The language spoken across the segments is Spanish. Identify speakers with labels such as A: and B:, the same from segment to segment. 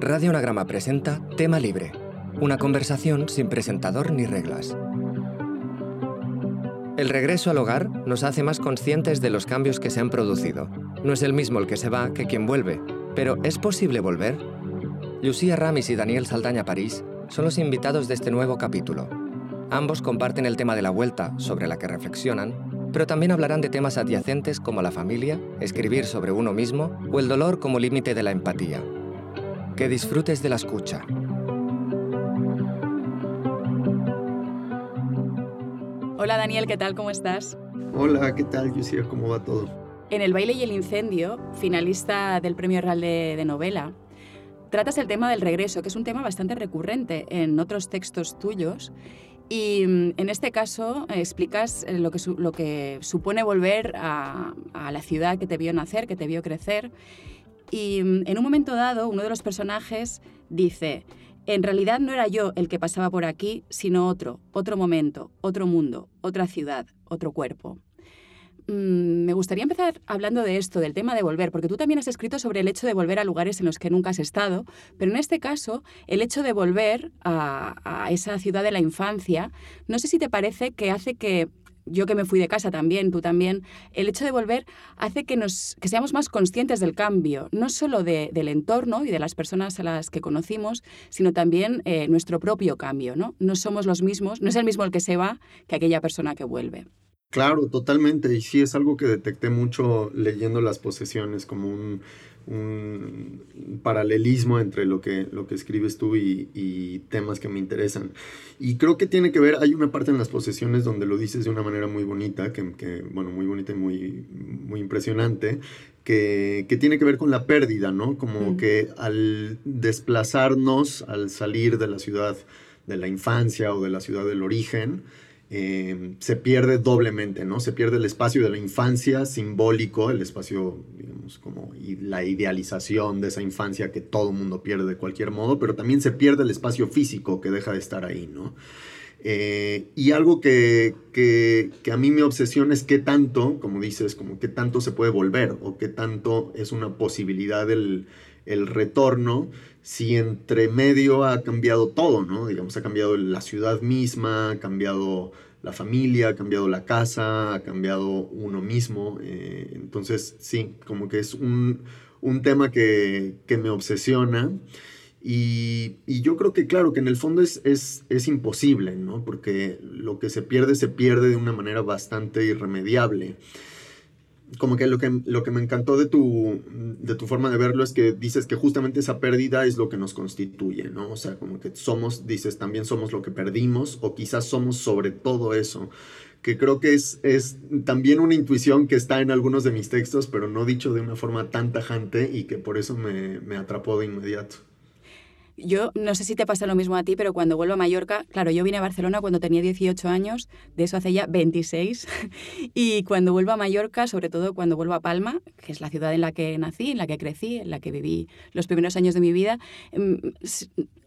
A: Radio Anagrama presenta Tema Libre, una conversación sin presentador ni reglas. El regreso al hogar nos hace más conscientes de los cambios que se han producido. No es el mismo el que se va que quien vuelve, pero ¿es posible volver? Lucía Ramis y Daniel Saldaña París son los invitados de este nuevo capítulo. Ambos comparten el tema de la vuelta, sobre la que reflexionan, pero también hablarán de temas adyacentes como la familia, escribir sobre uno mismo o el dolor como límite de la empatía. Que disfrutes de la escucha.
B: Hola Daniel, ¿qué tal? ¿Cómo estás?
C: Hola, ¿qué tal, Lucía? ¿Cómo va todo?
B: En El baile y el incendio, finalista del Premio Real de, de Novela, tratas el tema del regreso, que es un tema bastante recurrente en otros textos tuyos y mm, en este caso eh, explicas eh, lo que, lo que supone volver a, a, la ciudad que te vio nacer, que te vio crecer. Y mm, en un momento dado, uno de los personajes dice, en realidad no era yo el que pasaba por aquí, sino otro, otro momento, otro mundo, otra ciudad, otro cuerpo. Mm, me gustaría empezar hablando de esto, del tema de volver, porque tú también has escrito sobre el hecho de volver a lugares en los que nunca has estado, pero en este caso, el hecho de volver a, a esa ciudad de la infancia, no sé si te parece que hace que yo que me fui de casa también, tú también, el hecho de volver hace que, nos, que seamos más conscientes del cambio, no solo de, del entorno y de las personas a las que conocimos, sino también eh, nuestro propio cambio. ¿no? no somos los mismos, no es el mismo el que se va que aquella persona que vuelve.
C: Claro, totalmente. Y sí es algo que detecté mucho leyendo las posesiones, como un, un paralelismo entre lo que, lo que escribes tú y, y, temas que me interesan. Y creo que tiene que ver, hay una parte en las posesiones donde lo dices de una manera muy bonita, que, que bueno, muy bonita y muy, muy impresionante, que, que, tiene que ver con la pérdida, ¿no? Como que al desplazarnos, al salir de la ciudad de la infancia o de la ciudad del origen, eh, se pierde doblemente, ¿no? Se pierde el espacio de la infancia simbólico, el espacio, digamos, como la idealización de esa infancia que todo mundo pierde de cualquier modo, pero también se pierde el espacio físico que deja de estar ahí, ¿no? Eh, y algo que, que, que, a mí me obsesiona es qué tanto, como dices, como qué tanto se puede volver o qué tanto es una posibilidad el, el retorno si entre medio ha cambiado todo, ¿no? Digamos, ha cambiado la ciudad misma, ha cambiado la familia, ha cambiado la casa, ha cambiado uno mismo. Eh, entonces, sí, como que es un, un tema que, que, me obsesiona. Y, y, yo creo que, claro, que en el fondo es, es, es imposible, ¿no? Porque lo que se pierde, se pierde de una manera bastante irremediable como que lo que, lo que me encantó de tu, de tu forma de verlo es que dices que justamente esa pérdida es lo que nos constituye, ¿no? O sea, como que somos, dices, también somos lo que perdimos o quizás somos sobre todo eso, que creo que es, es también una intuición que está en algunos de mis textos, pero no dicho de una forma tan tajante y que por eso me, me atrapó de inmediato.
B: Yo no sé si te pasa lo mismo a ti, pero cuando vuelvo a Mallorca, claro, yo vine a Barcelona cuando tenía 18 años, de eso hace ya 26, y cuando vuelvo a Mallorca, sobre todo cuando vuelvo a Palma, que es la ciudad en la que nací, en la que crecí, en la que viví los primeros años de mi vida, mm,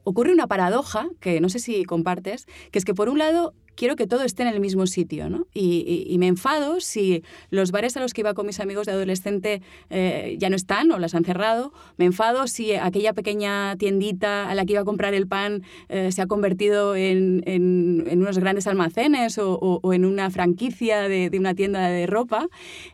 B: ocurre una paradoja que no sé si compartes, que es que por un lado quiero que todo esté en el mismo sitio, ¿no? Y, me enfado si los bares a los que iba con mis amigos de adolescente eh, ya no están o las han cerrado. Me enfado si aquella pequeña tiendita a la que iba a comprar el pan eh, se ha convertido en, unos grandes almacenes o, en una franquicia de, de, una tienda de ropa.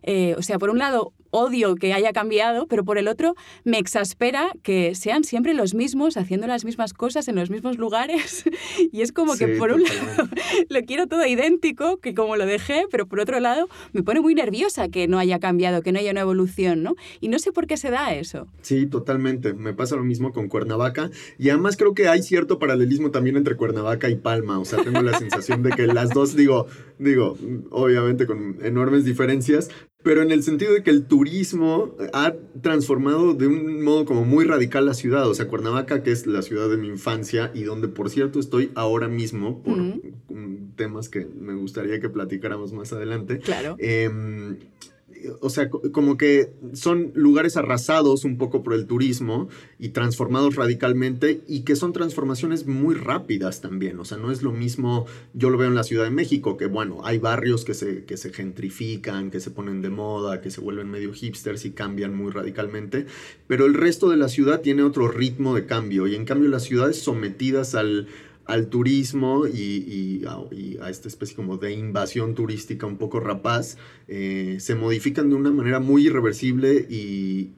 B: Eh, o sea, por un lado, odio que haya cambiado, pero por el otro me exaspera que sean siempre los mismos haciendo las mismas cosas en los mismos lugares. y es como sí, que por un lado lo quiero todo idéntico, que como lo dejé, pero por otro lado me pone muy nerviosa que no haya cambiado, que no haya una evolución, ¿no? Y no sé por qué se da eso.
C: Sí, totalmente. Me pasa lo mismo con Cuernavaca. Y además creo que hay cierto paralelismo también entre Cuernavaca y Palma. O sea, tengo la sensación de que las dos, digo, digo, obviamente con enormes diferencias, pero en el sentido de que el turismo ha transformado de un modo como muy radical la ciudad. O sea, Cuernavaca, que es la ciudad de mi infancia y donde, por cierto, estoy ahora mismo por uh -huh. temas que me gustaría que platicáramos más adelante.
B: Claro.
C: Eh, o sea, como que son lugares arrasados un poco por el turismo y transformados radicalmente y que son transformaciones muy rápidas también. O sea, no es lo mismo, yo lo veo en la Ciudad de México, que bueno, hay barrios que se, que se gentrifican, que se ponen de moda, que se vuelven medio hipsters y cambian muy radicalmente, pero el resto de la ciudad tiene otro ritmo de cambio y en cambio las ciudades sometidas al al turismo y, a, esta especie como de invasión turística un poco rapaz, eh, se modifican de una manera muy irreversible y,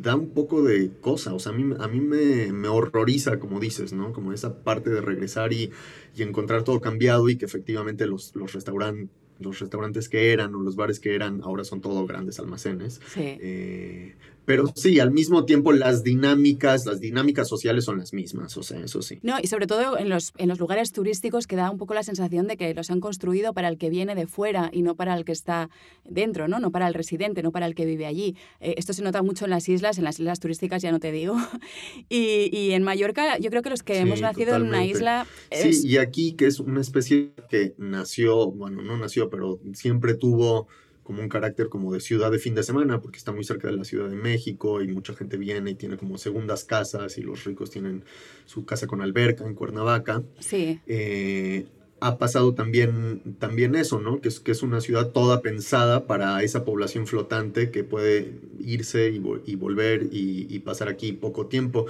C: da un poco de cosa. O sea, a mí, a mí me, horroriza, como dices, ¿no? Como esa parte de regresar y, encontrar todo cambiado y que efectivamente los, los restaurantes los restaurantes que eran o los bares que eran ahora son todo grandes almacenes.
B: Sí.
C: Eh, pero sí, al mismo tiempo las dinámicas, las dinámicas sociales son las mismas, o sea, eso sí.
B: No, y sobre todo en los, en los lugares turísticos que da un poco la sensación de que los han construido para el que viene de fuera y no para el que está dentro, ¿no? No para el residente, no para el que vive allí. Eh, esto se nota mucho en las islas, en las islas turísticas ya no te digo. y, y, en Mallorca yo creo que los que hemos nacido en una isla...
C: Sí, y aquí que es una especie que nació, bueno, no nació, pero siempre tuvo como un carácter como de ciudad de fin de semana, porque está muy cerca de la Ciudad de México y mucha gente viene y tiene como segundas casas y los ricos tienen su casa con alberca en Cuernavaca.
B: Sí.
C: Eh, ha pasado también, también eso, ¿no? Que es, que es una ciudad toda pensada para esa población flotante que puede irse y, volver y, pasar aquí poco tiempo.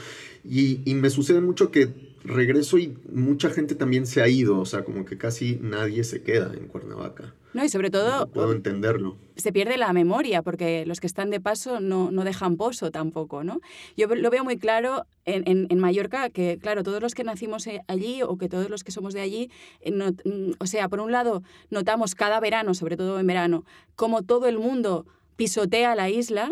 C: Y, y me sucede mucho que regreso y mucha gente también se ha ido, o sea, como que casi nadie se queda en Cuernavaca.
B: No, y sobre todo...
C: puedo entenderlo.
B: Se pierde la memoria, porque los que están de paso no, no dejan pozo tampoco, ¿no? Yo lo veo muy claro en, en, Mallorca, que claro, todos los que nacimos eh, allí o que todos los que somos de allí, eh, mm, o sea, por un lado, notamos cada verano, sobre todo en verano, como todo el mundo pisotea la isla,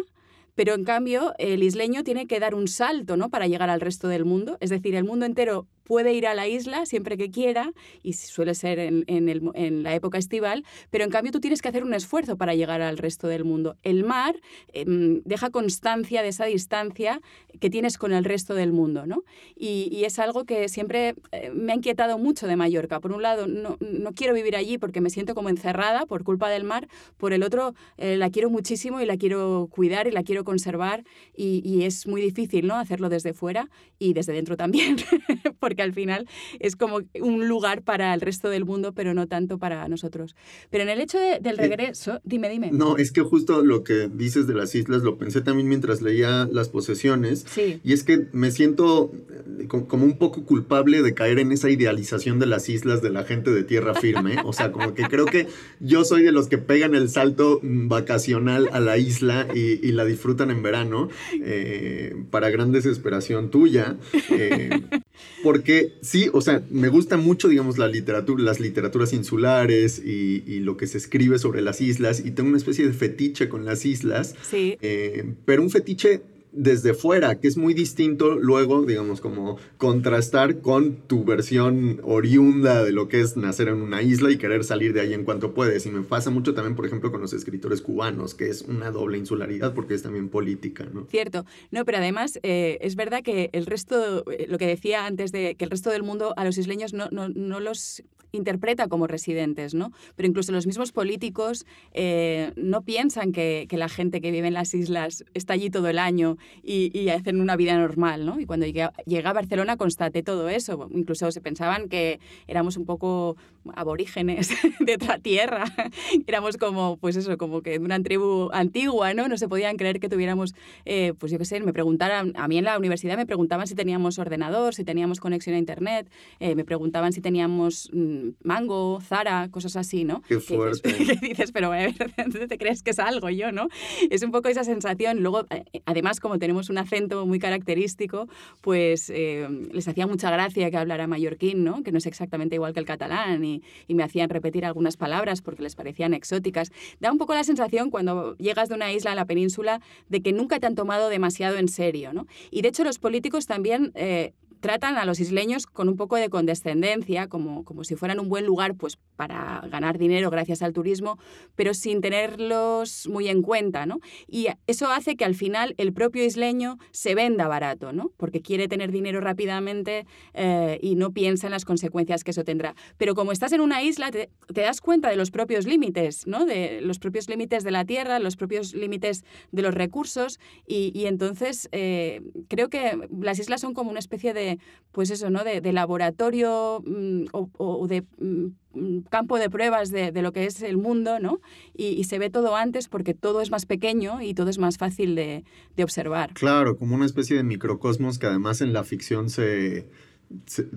B: pero en cambio el isleño tiene que dar un salto ¿no? para llegar al resto del mundo. Es decir, el mundo entero puede ir a la isla siempre que quiera, y suele ser en, en, la época estival, pero en cambio tú tienes que hacer un esfuerzo para llegar al resto del mundo. El mar em, deja constancia de esa distancia que tienes con el resto del mundo, ¿no? Y, es algo que siempre eh, me ha inquietado mucho de Mallorca. Por un lado, no, no, quiero vivir allí porque me siento como encerrada por culpa del mar, por el otro, eh, la quiero muchísimo y la quiero cuidar y la quiero conservar, y, y es muy difícil, ¿no? Hacerlo desde fuera y desde dentro también, porque que al final es como un lugar para el resto del mundo, pero no tanto para nosotros. Pero en el hecho del regreso, dime, dime.
C: No, es que justo lo que dices de las islas lo pensé también mientras leía las posesiones.
B: Sí.
C: Y es que me siento eh, como un poco culpable de caer en esa idealización de las islas de la gente de tierra firme. O sea, como que creo que yo soy de los que pegan el salto vacacional a la isla y, la disfrutan en verano, eh, para gran desesperación tuya. Eh, porque sí, o sea, me gusta mucho, digamos, la literatura, las literaturas insulares y, lo que se escribe sobre las islas y tengo una especie de fetiche con las islas.
B: Sí.
C: Eh, pero un fetiche desde fuera, que es muy distinto luego, digamos, como contrastar con tu versión oriunda de lo que es nacer en una isla y querer salir de ahí en cuanto puedes. Y me pasa mucho también, por ejemplo, con los escritores cubanos, que es una doble insularidad porque es también política, ¿no?
B: Cierto. No, pero además eh, es verdad que el resto, eh, lo que decía antes de que el resto del mundo a los isleños no, no, no los interpreta como residentes, ¿no? Pero incluso los mismos políticos eh, no piensan que, la gente que vive en las islas está allí todo el año y, hacen una vida normal, ¿no? Y cuando llegué, a Barcelona constaté todo eso. Incluso se pensaban que éramos un poco aborígenes de otra tierra. éramos como, pues eso, como que de una tribu antigua, ¿no? No se podían creer que tuviéramos, eh, pues yo qué sé, me preguntaran, a mí en la universidad me preguntaban si teníamos ordenador, si teníamos conexión a internet, eh, me preguntaban si teníamos mm, Mango, Zara, cosas así, ¿no?
C: Qué fuerte.
B: Que, dices, pero a ver, ¿dónde te crees que es algo yo, no? Es un poco esa sensación. Luego, eh, además, como tenemos un acento muy característico, pues eh, les hacía mucha gracia que hablara mallorquín, ¿no? Que no es exactamente igual que el catalán y, y me hacían repetir algunas palabras porque les parecían exóticas. Da un poco la sensación cuando llegas de una isla a la península de que nunca te han tomado demasiado en serio, ¿no? Y de hecho los políticos también... Eh, tratan a los isleños con un poco de condescendencia, como, como si fueran un buen lugar pues, para ganar dinero gracias al turismo, pero sin tenerlos muy en cuenta. ¿no? Y eso hace que al final el propio isleño se venda barato, ¿no? porque quiere tener dinero rápidamente eh, y no piensa en las consecuencias que eso tendrá. Pero como estás en una isla, te, das cuenta de los propios límites, ¿no? de los propios límites de la tierra, los propios límites de los recursos, y, entonces eh, creo que las islas son como una especie de pues eso, ¿no? De, laboratorio mm, o, de mm, campo de pruebas de, lo que es el mundo, ¿no? Y, se ve todo antes porque todo es más pequeño y todo es más fácil de, observar.
C: Claro, como una especie de microcosmos que además en la ficción se,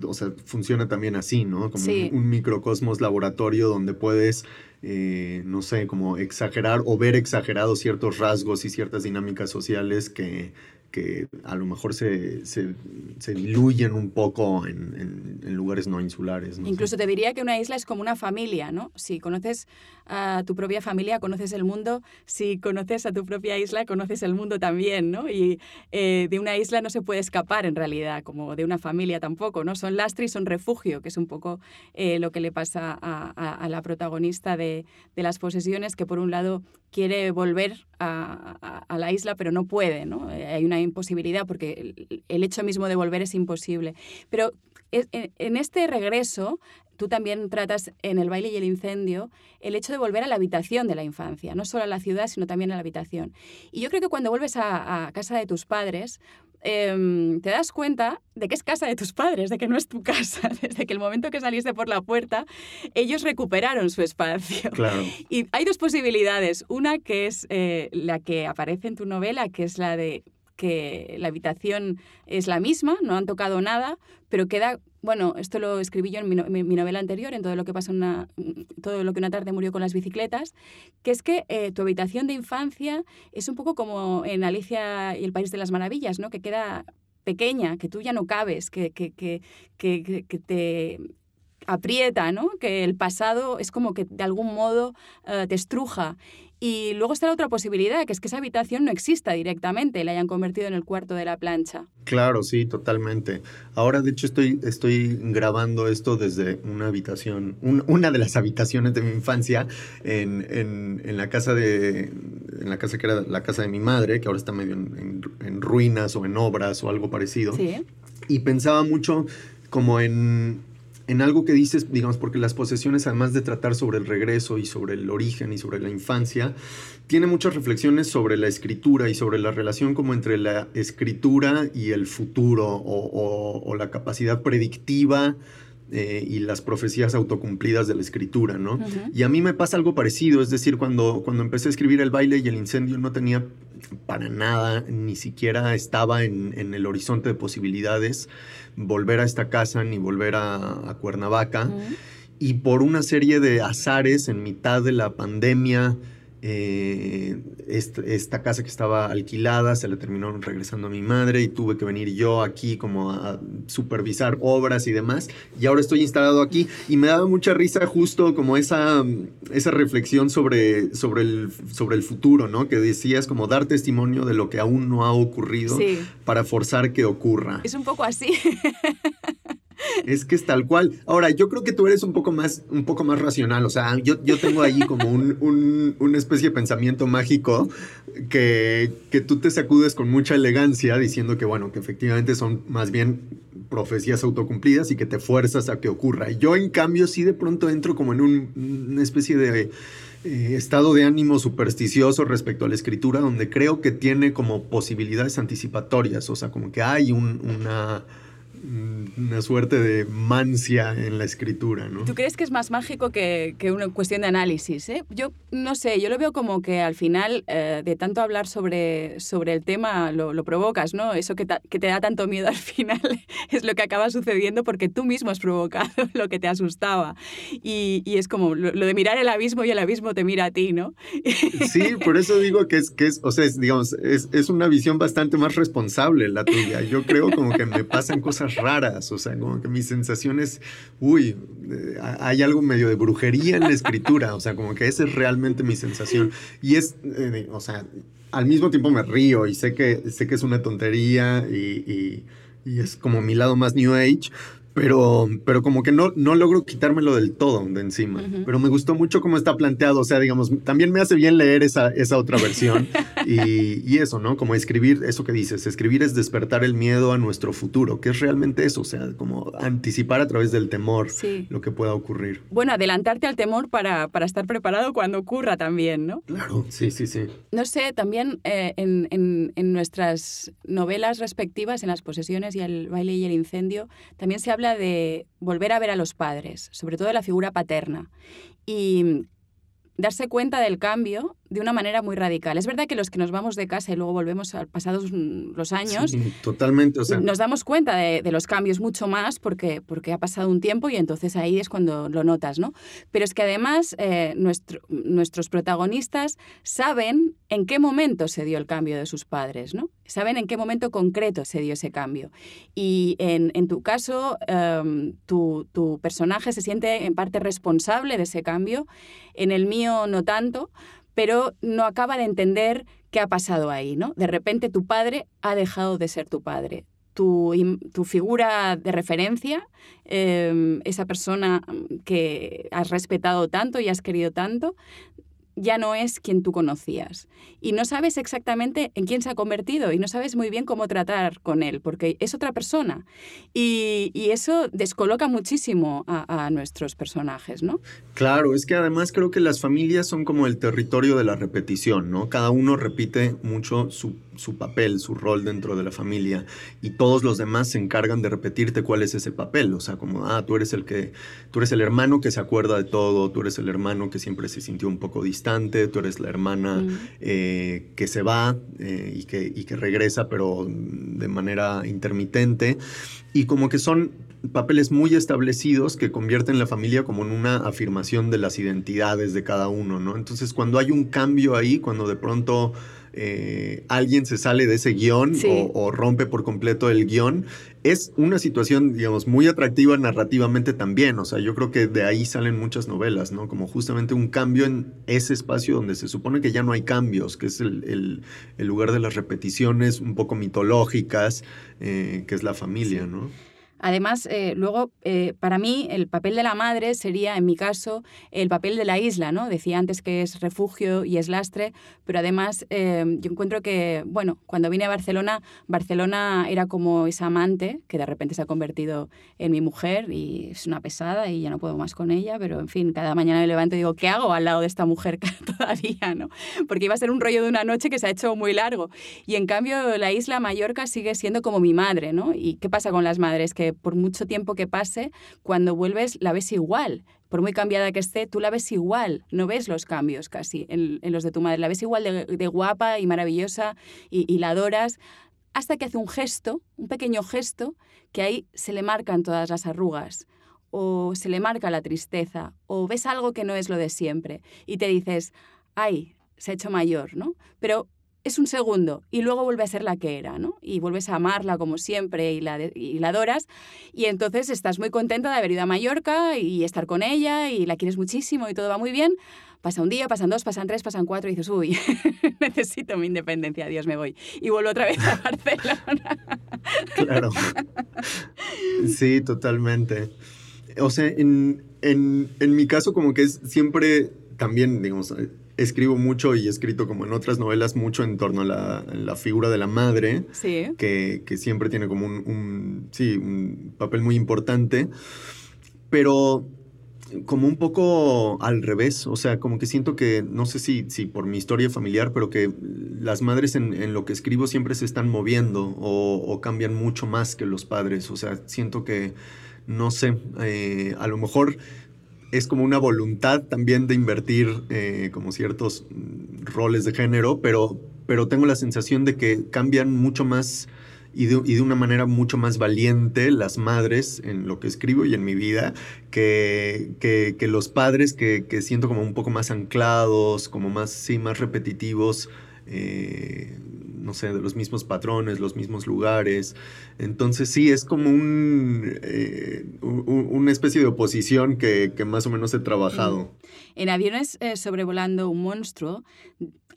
C: o sea, funciona también así, ¿no? Como un, microcosmos laboratorio donde puedes, eh, no sé, como exagerar o ver exagerados ciertos rasgos y ciertas dinámicas sociales que, que a lo mejor se, se, se diluyen un poco en, en, lugares no insulares.
B: Incluso te diría que una isla es como una familia, ¿no? Si conoces a tu propia familia, conoces el mundo. Si conoces a tu propia isla, conoces el mundo también, ¿no? Y eh, de una isla no se puede escapar en realidad, como de una familia tampoco, ¿no? Son lastre y son refugio, que es un poco eh, lo que le pasa a, a, la protagonista de, de, las posesiones, que por un lado quiere volver a, a la isla, pero no puede, ¿no? Eh, hay una imposibilidad porque el, hecho mismo de volver es imposible. Pero en este regreso, tú también tratas en el baile y el incendio el hecho de volver a la habitación de la infancia, no solo a la ciudad, sino también a la habitación. Y yo creo que cuando vuelves a, casa de tus padres, em, te das cuenta de que es casa de tus padres, de que no es tu casa. Desde que el momento que saliste por la puerta, ellos recuperaron su espacio.
C: Claro.
B: Y hay dos posibilidades. Una que es eh, la que aparece en tu novela, que es la de que la habitación es la misma, no han tocado nada, pero queda, bueno, esto lo escribí yo en mi, novela anterior, en todo lo que pasa una, todo lo que una tarde murió con las bicicletas, que es que eh, tu habitación de infancia es un poco como en Alicia y el País de las Maravillas, ¿no? Que queda pequeña, que tú ya no cabes, que, que, que, que te aprieta, ¿no? Que el pasado es como que de algún modo eh, te estruja. Y luego está la otra posibilidad, que es que esa habitación no exista directamente, la hayan convertido en el cuarto de la plancha.
C: Claro, sí, totalmente. Ahora, de hecho, estoy, estoy grabando esto desde una habitación, una de las habitaciones de mi infancia en, en, en, la casa de, en la casa que era la casa de mi madre, que ahora está medio en, en ruinas o en obras o algo parecido.
B: Sí.
C: Y pensaba mucho como en en algo que dices, digamos, porque las posesiones, además de tratar sobre el regreso y sobre el origen y sobre la infancia, tiene muchas reflexiones sobre la escritura y sobre la relación como entre la escritura y el futuro o, la capacidad predictiva eh, y las profecías autocumplidas de la escritura, ¿no? Y a mí me pasa algo parecido, es decir, cuando, cuando empecé a escribir El baile y el incendio no tenía para nada, ni siquiera estaba en, en el horizonte de posibilidades volver a esta casa ni volver a, Cuernavaca. Y por una serie de azares en mitad de la pandemia, eh, esta, casa que estaba alquilada se la terminaron regresando a mi madre y tuve que venir yo aquí como a supervisar obras y demás. Y ahora estoy instalado aquí y me daba mucha risa justo como esa, esa reflexión sobre, sobre, el, sobre el futuro, ¿no? Que decías como dar testimonio de lo que aún no ha ocurrido para forzar que ocurra.
B: Es un poco así.
C: Es que es tal cual. Ahora, yo creo que tú eres un poco más, un poco más racional. O sea, yo, yo tengo ahí como un, una especie de pensamiento mágico que, que tú te sacudes con mucha elegancia diciendo que, bueno, que efectivamente son más bien profecías autocumplidas y que te fuerzas a que ocurra. Yo, en cambio, sí de pronto entro como en una especie de eh, estado de ánimo supersticioso respecto a la escritura, donde creo que tiene como posibilidades anticipatorias. O sea, como que hay una una suerte de mancia en la escritura, ¿no?
B: ¿Tú crees que es más mágico que, que una cuestión de análisis? Eh? Yo no sé, yo lo veo como que al final eh, de tanto hablar sobre, sobre el tema lo, lo provocas, ¿no? Eso que, que, te da tanto miedo al final es lo que acaba sucediendo porque tú mismo has provocado lo que te asustaba. Y, y es como lo, de mirar el abismo y el abismo te mira a ti, ¿no?
C: Sí, por eso digo que es, que es o sea, es, digamos, es, es una visión bastante más responsable la tuya. Yo creo como que me pasan cosas raras, o sea, como que mis sensaciones, uy, eh, hay algo medio de brujería en la escritura, o sea, como que esa es realmente mi sensación. Y es, eh, o sea, al mismo tiempo me río y sé que, sé que es una tontería y es como mi lado más New Age, pero, pero como que no, no logro quitármelo del todo de encima. Pero me gustó mucho cómo está planteado. O sea, digamos, también me hace bien leer esa, esa otra versión. y, y, eso, ¿no? Como escribir, eso que dices, escribir es despertar el miedo a nuestro futuro, que es realmente eso, o sea, como anticipar a través del temor lo que pueda ocurrir.
B: Bueno, adelantarte al temor para, para, estar preparado cuando ocurra también, ¿no?
C: Claro, sí, sí, sí.
B: No sé, también eh, en, en, en nuestras novelas respectivas, en Las posesiones y el baile y el incendio, también se habla de volver a ver a los padres, sobre todo la figura paterna, y darse cuenta del cambio de una manera muy radical. Es verdad que los que nos vamos de casa y luego volvemos a pasados los años,
C: totalmente,
B: nos damos cuenta de, los cambios mucho más porque, porque ha pasado un tiempo y entonces ahí es cuando lo notas, ¿no? Pero es que además eh, nuestro, nuestros protagonistas saben en qué momento se dio el cambio de sus padres, ¿no? Saben en qué momento concreto se dio ese cambio. Y en, en tu caso, em, tu, tu personaje se siente en parte responsable de ese cambio, en el mío no tanto, pero no acaba de entender qué ha pasado ahí, ¿no? De repente tu padre ha dejado de ser tu padre. Tu, tu figura de referencia, em, esa persona que has respetado tanto y has querido tanto, ya no es quien tú conocías. Y no sabes exactamente en quién se ha convertido y no sabes muy bien cómo tratar con él, porque es otra persona. Y, eso descoloca muchísimo a, a, nuestros personajes, ¿no?
C: Claro, es que además creo que las familias son como el territorio de la repetición, ¿no? Cada uno repite mucho su su papel, su rol dentro de la familia y todos los demás se encargan de repetirte cuál es ese papel, o sea, como, ah, tú eres el que, tú eres el hermano que se acuerda de todo, tú eres el hermano que siempre se sintió un poco distante, tú eres la hermana mm. eh, que se va eh, y, que, y que regresa, pero de manera intermitente, y como que son papeles muy establecidos que convierten la familia como en una afirmación de las identidades de cada uno, ¿no? Entonces, cuando hay un cambio ahí, cuando de pronto eh, alguien se sale de ese guion o, rompe por completo el guion, es una situación, digamos, muy atractiva narrativamente también. O sea, yo creo que de ahí salen muchas novelas, ¿no? Como justamente un cambio en ese espacio donde se supone que ya no hay cambios, que es el, lugar de las repeticiones un poco mitológicas, eh, que es la familia, ¿no?
B: Además, eh, luego, eh, para mí, el papel de la madre sería, en mi caso, el papel de la isla, ¿no? Decía antes que es refugio y es lastre, pero además eh, yo encuentro que, bueno, cuando vine a Barcelona, Barcelona era como esa amante que de repente se ha convertido en mi mujer y es una pesada y ya no puedo más con ella, pero en fin, cada mañana me levanto y digo, ¿qué hago al lado de esta mujer todavía, ¿no? Porque iba a ser un rollo de una noche que se ha hecho muy largo. Y en cambio, la isla Mallorca sigue siendo como mi madre, ¿no? ¿Y qué pasa con las madres? Que por mucho tiempo que pase, cuando vuelves la ves igual. Por muy cambiada que esté, tú la ves igual, no ves los cambios casi en, los de tu madre. La ves igual de, guapa y maravillosa y, la adoras, hasta que hace un gesto, un pequeño gesto, que ahí se le marcan todas las arrugas o se le marca la tristeza, o ves algo que no es lo de siempre, y te dices, ay, se ha hecho mayor, ¿no? Pero es un segundo y luego vuelve a ser la que era, ¿no? Y vuelves a amarla como siempre y la, la adoras y entonces estás muy contenta de haber ido a Mallorca y estar con ella y la quieres muchísimo y todo va muy bien. Pasa un día, pasan dos, pasan tres, pasan cuatro y dices, uy, necesito mi independencia, Dios me voy. Y vuelvo otra vez a Barcelona.
C: claro. Sí, totalmente. O sea, en, en, en mi caso como que es siempre también, digamos, escribo mucho y he escrito como en otras novelas mucho en torno a la, figura de la madre, que, siempre tiene como un, sí, un papel muy importante, pero como un poco al revés, o sea, como que siento que, no sé si, si por mi historia familiar, pero que las madres en, lo que escribo siempre se están moviendo o, cambian mucho más que los padres, o sea, siento que, no sé, eh, a lo mejor es como una voluntad también de invertir eh, como ciertos mm, roles de género, pero, pero tengo la sensación de que cambian mucho más y de, una manera mucho más valiente las madres en lo que escribo y en mi vida que, que, los padres que, que, siento como un poco más anclados, como más, sí, más repetitivos. Eh, no sé, de los mismos patrones, los mismos lugares. Entonces sí, es como un, eh, una especie de oposición que, que, más o menos he trabajado. Mm.
B: En Aviones eh, sobrevolando un monstruo,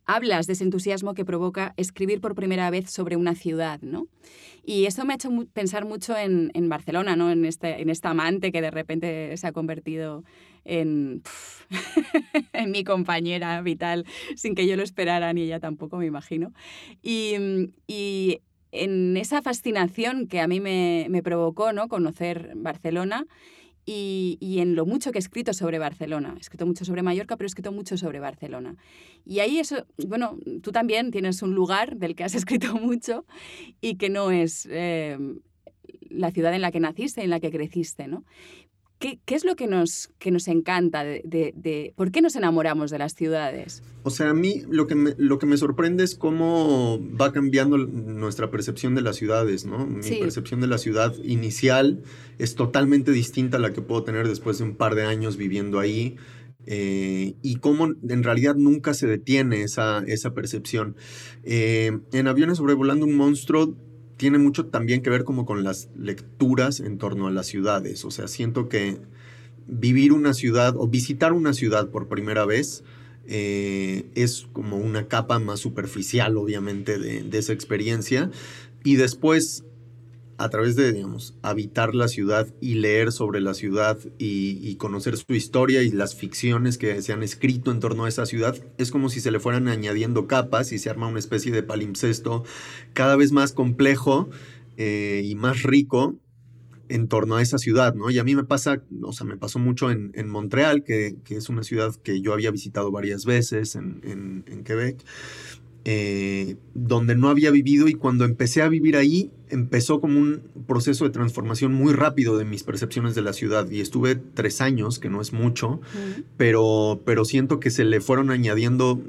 B: hablas de ese entusiasmo que provoca escribir por primera vez sobre una ciudad, ¿no? Y eso me ha hecho pensar mucho en, en Barcelona, ¿no? En, este, en esta amante que de repente se ha convertido en, en mi compañera vital sin que yo lo esperara ni ella tampoco, me imagino. Y, y en esa fascinación que a mí me, me provocó ¿no? conocer Barcelona, y, y, en lo mucho que he escrito sobre Barcelona. He escrito mucho sobre Mallorca, pero he escrito mucho sobre Barcelona. Y ahí eso, bueno, tú también tienes un lugar del que has escrito mucho y que no es eh, la ciudad en la que naciste, en la que creciste, ¿no? ¿Qué, ¿Qué, es lo que nos, que nos encanta? De, de, de, ¿Por qué nos enamoramos de las ciudades?
C: O sea, a mí lo que, me, lo que me sorprende es cómo va cambiando nuestra percepción de las ciudades, ¿no? Mi sí. percepción de la ciudad inicial es totalmente distinta a la que puedo tener después de un par de años viviendo ahí. Eh, y cómo en realidad nunca se detiene esa, esa percepción. Eh, en Aviones sobrevolando un monstruo tiene mucho también que ver como con las lecturas en torno a las ciudades. O sea, siento que vivir una ciudad o visitar una ciudad por primera vez eh, es como una capa más superficial, obviamente, de, de esa experiencia. Y después a través de, digamos, habitar la ciudad y leer sobre la ciudad y, conocer su historia y las ficciones que se han escrito en torno a esa ciudad, es como si se le fueran añadiendo capas y se arma una especie de palimpsesto cada vez más complejo eh, y más rico en torno a esa ciudad, ¿no? Y a mí me pasa, o sea, me pasó mucho en, Montreal, que, que, es una ciudad que yo había visitado varias veces en, en, en Quebec, eh, donde no había vivido y cuando empecé a vivir ahí empezó como un proceso de transformación muy rápido de mis percepciones de la ciudad y estuve tres años, que no es mucho, mm. pero, pero siento que se le fueron añadiendo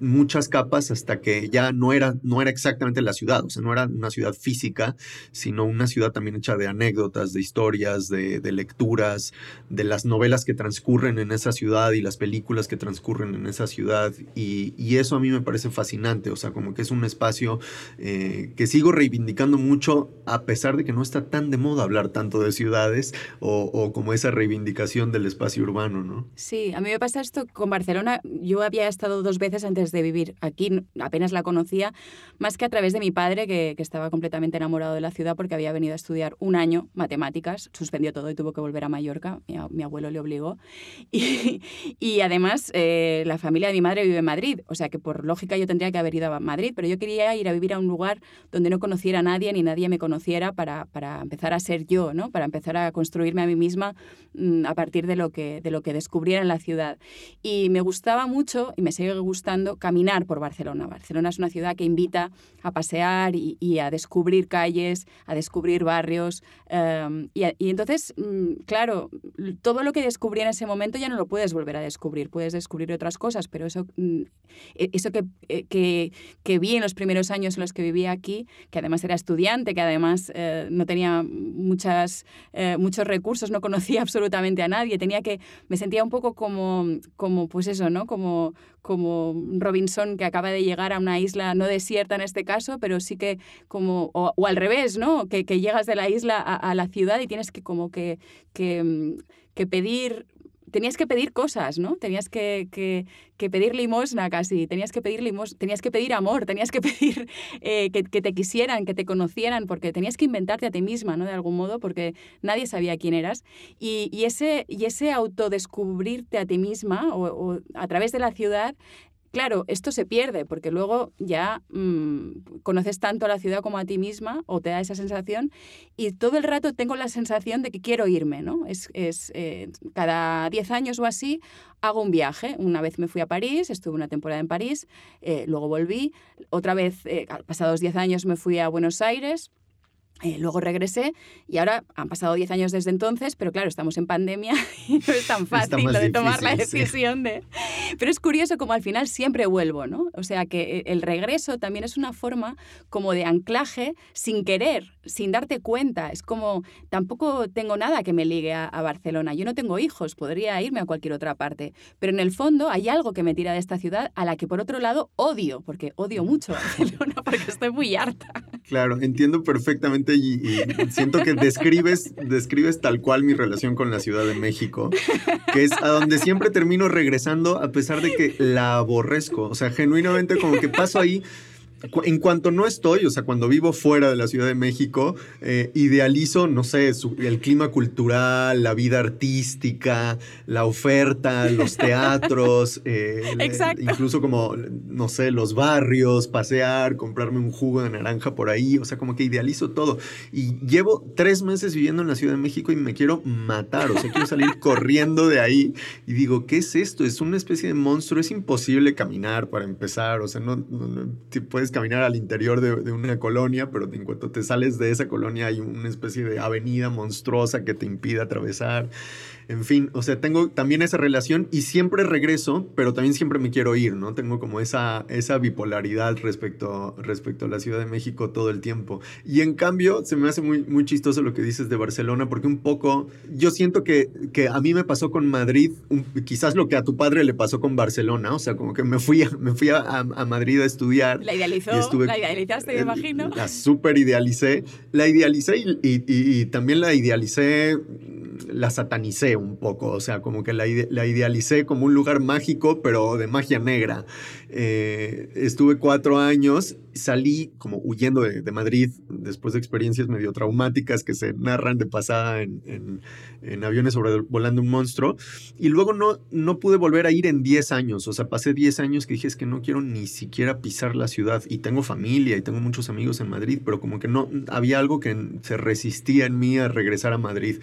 C: muchas capas hasta que ya no era, no era exactamente la ciudad, o sea, no era una ciudad física, sino una ciudad también hecha de anécdotas, de historias, de, de lecturas, de las novelas que transcurren en esa ciudad y las películas que transcurren en esa ciudad y, y eso a mí me parece fascinante, o sea, como que es un espacio eh, que sigo reivindicando mucho, a pesar de que no está tan de moda hablar tanto de ciudades o, como esa reivindicación del espacio urbano, ¿no?
B: Sí, a mí me pasa esto con Barcelona. Yo había estado dos veces antes de vivir aquí, apenas la conocía, más que a través de mi padre, que, estaba completamente enamorado de la ciudad porque había venido a estudiar un año matemáticas, suspendió todo y tuvo que volver a Mallorca, mi, abuelo le obligó. Y, y además, eh, la familia de mi madre vive en Madrid, o sea que por lógica yo tendría que haber ido a Madrid, pero yo quería ir a vivir a un lugar donde no conociera a nadie ni nadie me conociera para, para empezar a ser yo, ¿no? para empezar a construirme a mí misma mmm, a partir de lo, que, de lo que descubriera en la ciudad. Y me gustaba mucho, y me sigue gustando, caminar por Barcelona. Barcelona es una ciudad que invita a pasear y, y a descubrir calles, a descubrir barrios. Um, y, y, entonces, mmm, claro, todo lo que descubrí en ese momento ya no lo puedes volver a descubrir. Puedes descubrir otras cosas, pero eso, mmm, eso que, eh, que, que vi en los primeros años en los que vivía aquí, que además era estudiante, estudiante que además eh, no tenía muchas, eh, muchos recursos, no conocía absolutamente a nadie, tenía que, me sentía un poco como, como pues eso, ¿no? Como, como Robinson que acaba de llegar a una isla no desierta en este caso, pero sí que como, o, o al revés, ¿no? Que, llegas de la isla a, a, la ciudad y tienes que como que, que, que pedir tenías que pedir cosas, ¿no? Tenías que, que, que, pedir limosna casi, tenías que pedir limos, tenías que pedir amor, tenías que pedir eh, que, te quisieran, que te conocieran, porque tenías que inventarte a ti misma, ¿no? De algún modo, porque nadie sabía quién eras. Y, y ese, y ese autodescubrirte a ti misma o a través de la ciudad Claro, esto se pierde porque luego ya mmm, conoces tanto a la ciudad como a ti misma o te da esa sensación y todo el rato tengo la sensación de que quiero irme, ¿no? Es, es eh, cada 10 años o así hago un viaje. Una vez me fui a París, estuve una temporada en París, eh, luego volví, otra vez, eh, pasados 10 años me fui a Buenos Aires, Eh, luego regresé y ahora han pasado 10 años desde entonces, pero claro, estamos en pandemia y no es tan fácil lo de tomar la decisión de... Pero es curioso como al final siempre vuelvo, ¿no? O sea que eh, el regreso también es una forma como de anclaje sin querer, sin darte cuenta. Es como, tampoco tengo nada que me ligue a, a Barcelona. Yo no tengo hijos, podría irme a cualquier otra parte. Pero en el fondo hay algo que me tira de esta ciudad a la que por otro lado odio, porque odio mucho Barcelona, porque estoy muy harta.
C: Claro, entiendo perfectamente y, siento que describes, describes tal cual mi relación con la Ciudad de México, que es a donde siempre termino regresando a pesar de que la aborrezco. O sea, genuinamente como que paso ahí en cuanto no estoy, o sea, cuando vivo fuera de la Ciudad de México, eh, idealizo, no sé, el clima cultural, la vida artística, la oferta, los teatros, eh, incluso como, no sé, los barrios, pasear, comprarme un jugo de naranja por ahí, o sea, como que idealizo todo. Y llevo tres meses viviendo en la Ciudad de México y me quiero matar, o sea, quiero salir corriendo de ahí y digo, ¿qué es esto? Es una especie de monstruo, es imposible caminar para empezar, o sea, no, no puedes caminar al interior de, una colonia, pero en cuanto te sales de esa colonia hay una especie de avenida monstruosa que te impide atravesar. En fin, o sea, tengo también esa relación y siempre regreso, pero también siempre me quiero ir, ¿no? Tengo como esa, esa bipolaridad respecto, respecto a la Ciudad de México todo el tiempo. Y en cambio, se me hace muy, muy chistoso lo que dices de Barcelona, porque un poco, yo siento que, que a mí me pasó con Madrid, quizás lo que a tu padre le pasó con Barcelona, o sea, como que me fui a, me fui a, Madrid a estudiar.
B: La idealizó, la idealizaste, me imagino.
C: La súper idealicé, la idealicé y, y también la idealicé la satanicé un poco, o sea, como que la, la idealicé como un lugar mágico, pero de magia negra. Eh, estuve cuatro años, salí como huyendo de, Madrid después de experiencias medio traumáticas que se narran de pasada en, aviones volando un monstruo. Y luego no, no pude volver a ir en 10 años. O sea, pasé 10 años que dije es que no quiero ni siquiera pisar la ciudad. Y tengo familia y tengo muchos amigos en Madrid, pero como que no había algo que se resistía en mí a regresar a Madrid.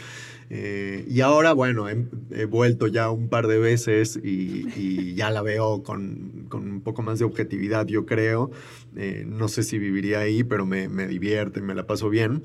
C: Eh, y ahora, bueno, he, vuelto ya un par de veces y, ya la veo con, con un poco más de objetividad, yo creo. Eh, no sé si viviría ahí, pero me, me divierte, me la paso bien.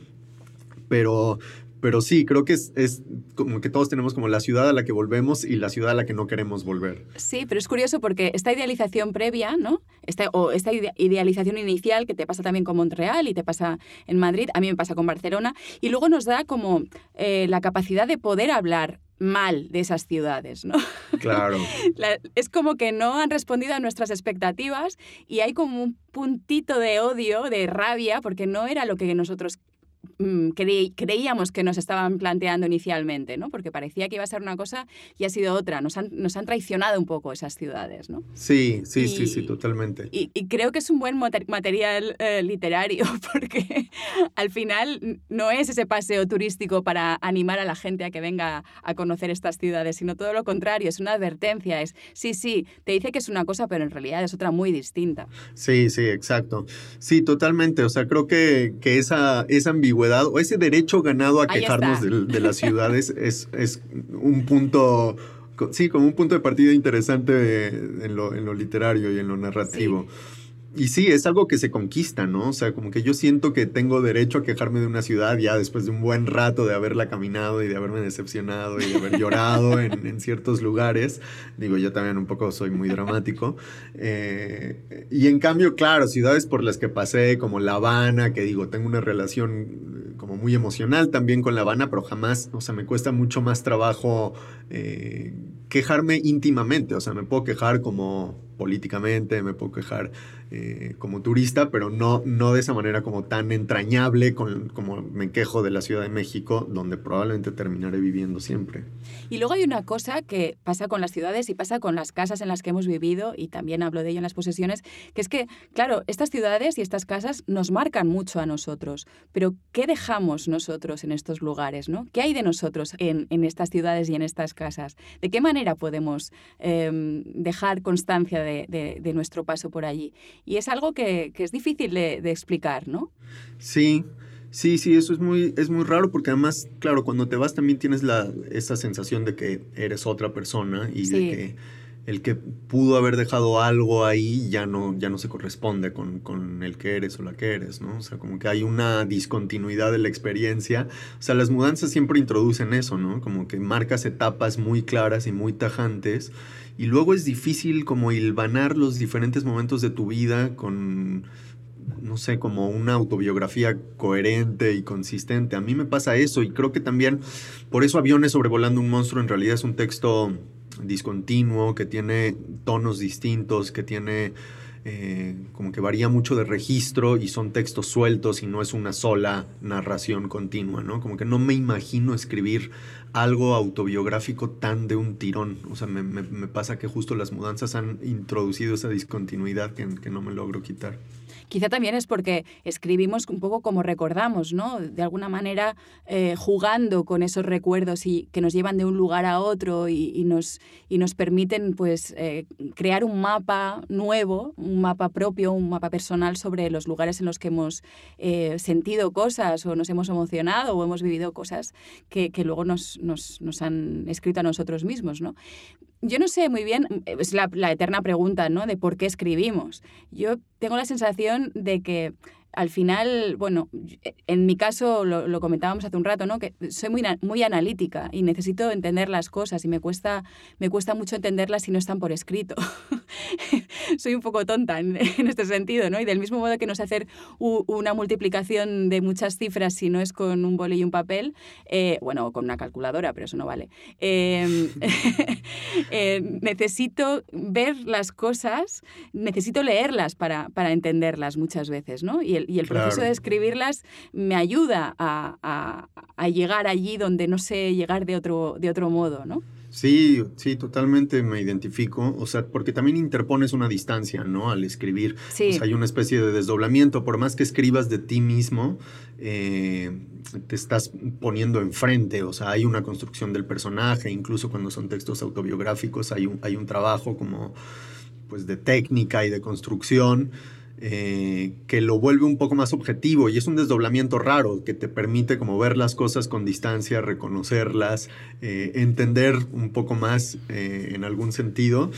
C: Pero, pero sí, creo que es, es, como que todos tenemos como la ciudad a la que volvemos y la ciudad a la que no queremos volver.
B: Sí, pero es curioso porque esta idealización previa, ¿no? Esta, o esta idealización inicial que te pasa también con Montreal y te pasa en Madrid, a mí me pasa con Barcelona, y luego nos da como eh, la capacidad de poder hablar mal de esas ciudades, ¿no?
C: Claro.
B: es como que no han respondido a nuestras expectativas y hay como un puntito de odio, de rabia, porque no era lo que nosotros creíamos que nos estaban planteando inicialmente, ¿no? Porque parecía que iba a ser una cosa y ha sido otra. Nos han, nos han traicionado un poco esas ciudades, ¿no?
C: Sí, sí, sí, sí, totalmente.
B: Y, creo que es un buen material eh, literario porque al final no es ese paseo turístico para animar a la gente a que venga a conocer estas ciudades, sino todo lo contrario, es una advertencia, es, sí, sí, te dice que es una cosa, pero en realidad es otra muy distinta.
C: Sí, sí, exacto. Sí, totalmente. O sea, creo que, que esa, esa ambigüedad o ese derecho ganado a quejarnos de, las ciudades es, es un punto, sí, como un punto de partida interesante en lo, en lo literario y en lo narrativo. Y sí, es algo que se conquista, ¿no? O sea, como que yo siento que tengo derecho a quejarme de una ciudad ya después de un buen rato de haberla caminado y de haberme decepcionado y de haber llorado en, ciertos lugares. Digo, yo también un poco soy muy dramático. Eh, y en cambio, claro, ciudades por las que pasé, como La Habana, que digo, tengo una relación como muy emocional también con La Habana, pero jamás, o sea, me cuesta mucho más trabajo eh, quejarme íntimamente. O sea, me puedo quejar como políticamente, me puedo quejar eh, como turista, pero no, no de esa manera como tan entrañable como me quejo de la Ciudad de México, donde probablemente terminaré viviendo siempre.
B: Y luego hay una cosa que pasa con las ciudades y pasa con las casas en las que hemos vivido, y también hablo de ello en las posesiones, que es que, claro, estas ciudades y estas casas nos marcan mucho a nosotros, pero ¿qué dejamos nosotros en estos lugares? ¿no? ¿Qué hay de nosotros en, en estas ciudades y en estas casas? ¿De qué manera podemos em, dejar constancia de, de, de nuestro paso por allí? Y es algo que, es difícil de, explicar, ¿no?
C: Sí, sí, sí, eso es muy, es muy raro porque además, claro, cuando te vas también tienes la, esa sensación de que eres otra persona y de que el que pudo haber dejado algo ahí ya no, ya no se corresponde con, con, el que eres o la que eres, ¿no? O sea, como que hay una discontinuidad de la experiencia. O sea, las mudanzas siempre introducen eso, ¿no? Como que marcas etapas muy claras y muy tajantes y luego es difícil como hilvanar los diferentes momentos de tu vida con no sé, como una autobiografía coherente y consistente. A mí me pasa eso y creo que también por eso Aviones sobrevolando un monstruo en realidad es un texto discontinuo, que tiene tonos distintos, que tiene eh, como que varía mucho de registro y son textos sueltos y no es una sola narración continua, ¿no? Como que no me imagino escribir algo autobiográfico tan de un tirón. O sea, me, pasa que justo las mudanzas han introducido esa discontinuidad que, que no me logro quitar.
B: Quizá también es porque escribimos un poco como recordamos, ¿no? De alguna manera eh, jugando con esos recuerdos y que nos llevan de un lugar a otro y, nos, y nos permiten pues eh, crear un mapa nuevo, un mapa propio, un mapa personal sobre los lugares en los que hemos eh, sentido cosas o nos hemos emocionado o hemos vivido cosas que, que luego nos, nos, nos han escrito a nosotros mismos, ¿no? Yo no sé muy bien, es la, la, eterna pregunta, ¿no? De por qué escribimos. Yo tengo la sensación de que al final, bueno, en mi caso lo, comentábamos hace un rato, ¿no? Que soy muy, muy analítica y necesito entender las cosas y me cuesta, me cuesta mucho entenderlas si no están por escrito. soy un poco tonta en, este sentido, ¿no? Y del mismo modo que no sé hacer una multiplicación de muchas cifras si no es con un boli y un papel, eh, bueno, con una calculadora, pero eso no vale. Em, eh, necesito ver las cosas, necesito leerlas para, entenderlas muchas veces, ¿no? Y el proceso de escribirlas me ayuda a, llegar allí donde no sé llegar de otro, de otro modo, ¿no?
C: Sí, sí, totalmente me identifico, o sea, porque también interpones una distancia, ¿no? Al escribir, sí. hay una especie de desdoblamiento, por más que escribas de ti mismo, eh, te estás poniendo enfrente, o sea, hay una construcción del personaje, incluso cuando son textos autobiográficos hay un, hay un trabajo como, pues, de técnica y de construcción, eh, que lo vuelve un poco más objetivo y es un desdoblamiento raro que te permite como ver las cosas con distancia, reconocerlas, eh, entender un poco más eh, en algún sentido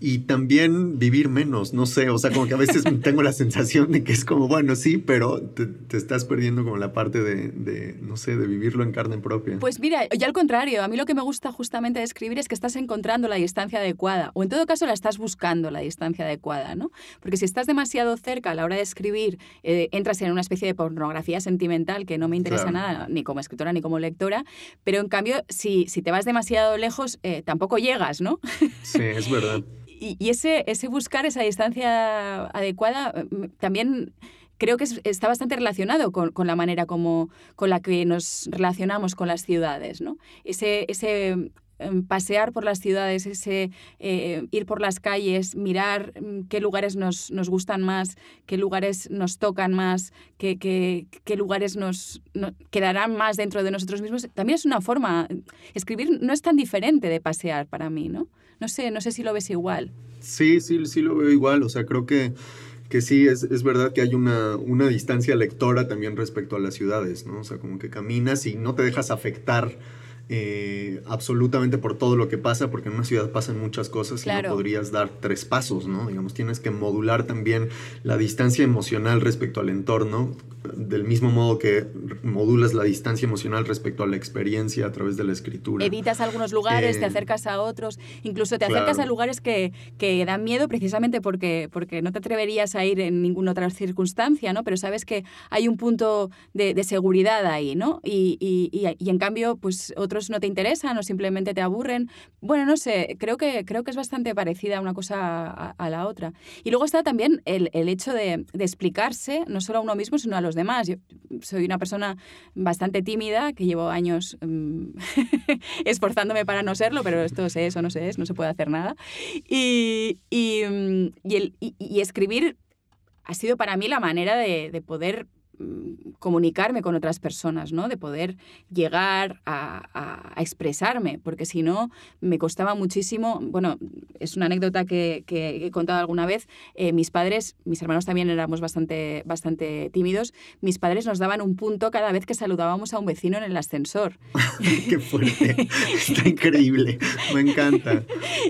C: y también vivir menos, no sé, o sea, como que a veces tengo la sensación de que es como, bueno, sí, pero te, estás perdiendo como la parte de, no sé, de vivirlo en carne propia.
B: Pues mira, ya al contrario, a mí lo que me gusta justamente de escribir es que estás encontrando la distancia adecuada, o en todo caso la estás buscando la distancia adecuada, ¿no? Porque si estás demasiado cerca a la hora de escribir, eh, entras en una especie de pornografía sentimental que no me interesa nada, ni como escritora ni como lectora, pero en cambio, si, si te vas demasiado lejos, eh, tampoco llegas, ¿no?
C: Sí, es verdad.
B: y, ese, ese buscar esa distancia adecuada mm, también creo que está bastante relacionado con, con, la manera como, con la que nos relacionamos con las ciudades. ¿no? Ese, ese em, pasear por las ciudades, ese eh, ir por las calles, mirar mm, qué lugares nos, nos, gustan más, qué lugares nos tocan más, qué, qué, qué lugares nos, quedarán más dentro de nosotros mismos, también es una forma, escribir no es tan diferente de pasear para mí, ¿no? No sé, no sé si lo ves igual.
C: Sí, sí, sí lo veo igual. O sea, creo que, que sí, es, es verdad que hay una, una distancia lectora también respecto a las ciudades, ¿no? O sea, como que caminas y no te dejas afectar eh, absolutamente por todo lo que pasa, porque en una ciudad pasan muchas cosas y no podrías dar tres pasos, ¿no? Digamos, tienes que modular también la distancia emocional respecto al entorno, del mismo modo que modulas la distancia emocional respecto a la experiencia a través de la escritura.
B: Evitas algunos lugares, te eh, acercas a otros, incluso te acercas a lugares que, que, dan miedo precisamente porque, porque no te atreverías a ir en ninguna otra circunstancia, ¿no? Pero sabes que hay un punto de, de seguridad ahí, ¿no? Y, y, y, en cambio, pues otros no te interesan o simplemente te aburren. Bueno, no sé, creo que, creo que es bastante parecida una cosa a, la otra. Y luego está también el, el hecho de, de explicarse, no solo a uno mismo, sino a los demás. Yo soy una persona bastante tímida, que llevo años mm, esforzándome para no serlo, pero esto se es o no se es, no se puede hacer nada. Y, mm, y, y escribir ha sido para mí la manera de, de poder comunicarme con otras personas, ¿no? De poder llegar a, expresarme, porque si no, me costaba muchísimo, bueno, es una anécdota que, he contado alguna vez, eh, mis padres, mis hermanos también éramos bastante, bastante tímidos, mis padres nos daban un punto cada vez que saludábamos a un vecino en el ascensor.
C: ¡Qué fuerte! Está increíble, me encanta.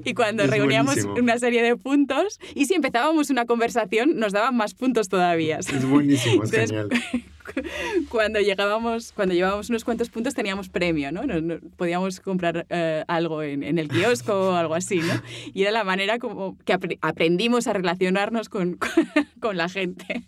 B: Y cuando reuníamos una serie de puntos, y si empezábamos una conversación, nos daban más puntos todavía.
C: Es buenísimo, es genial.
B: Cuando llegábamos, cuando llevábamos unos cuantos puntos teníamos premio, ¿no? podíamos comprar eh, algo en, en, el kiosco o algo así, ¿no? Y era la manera como que aprendimos a relacionarnos con, con, la gente,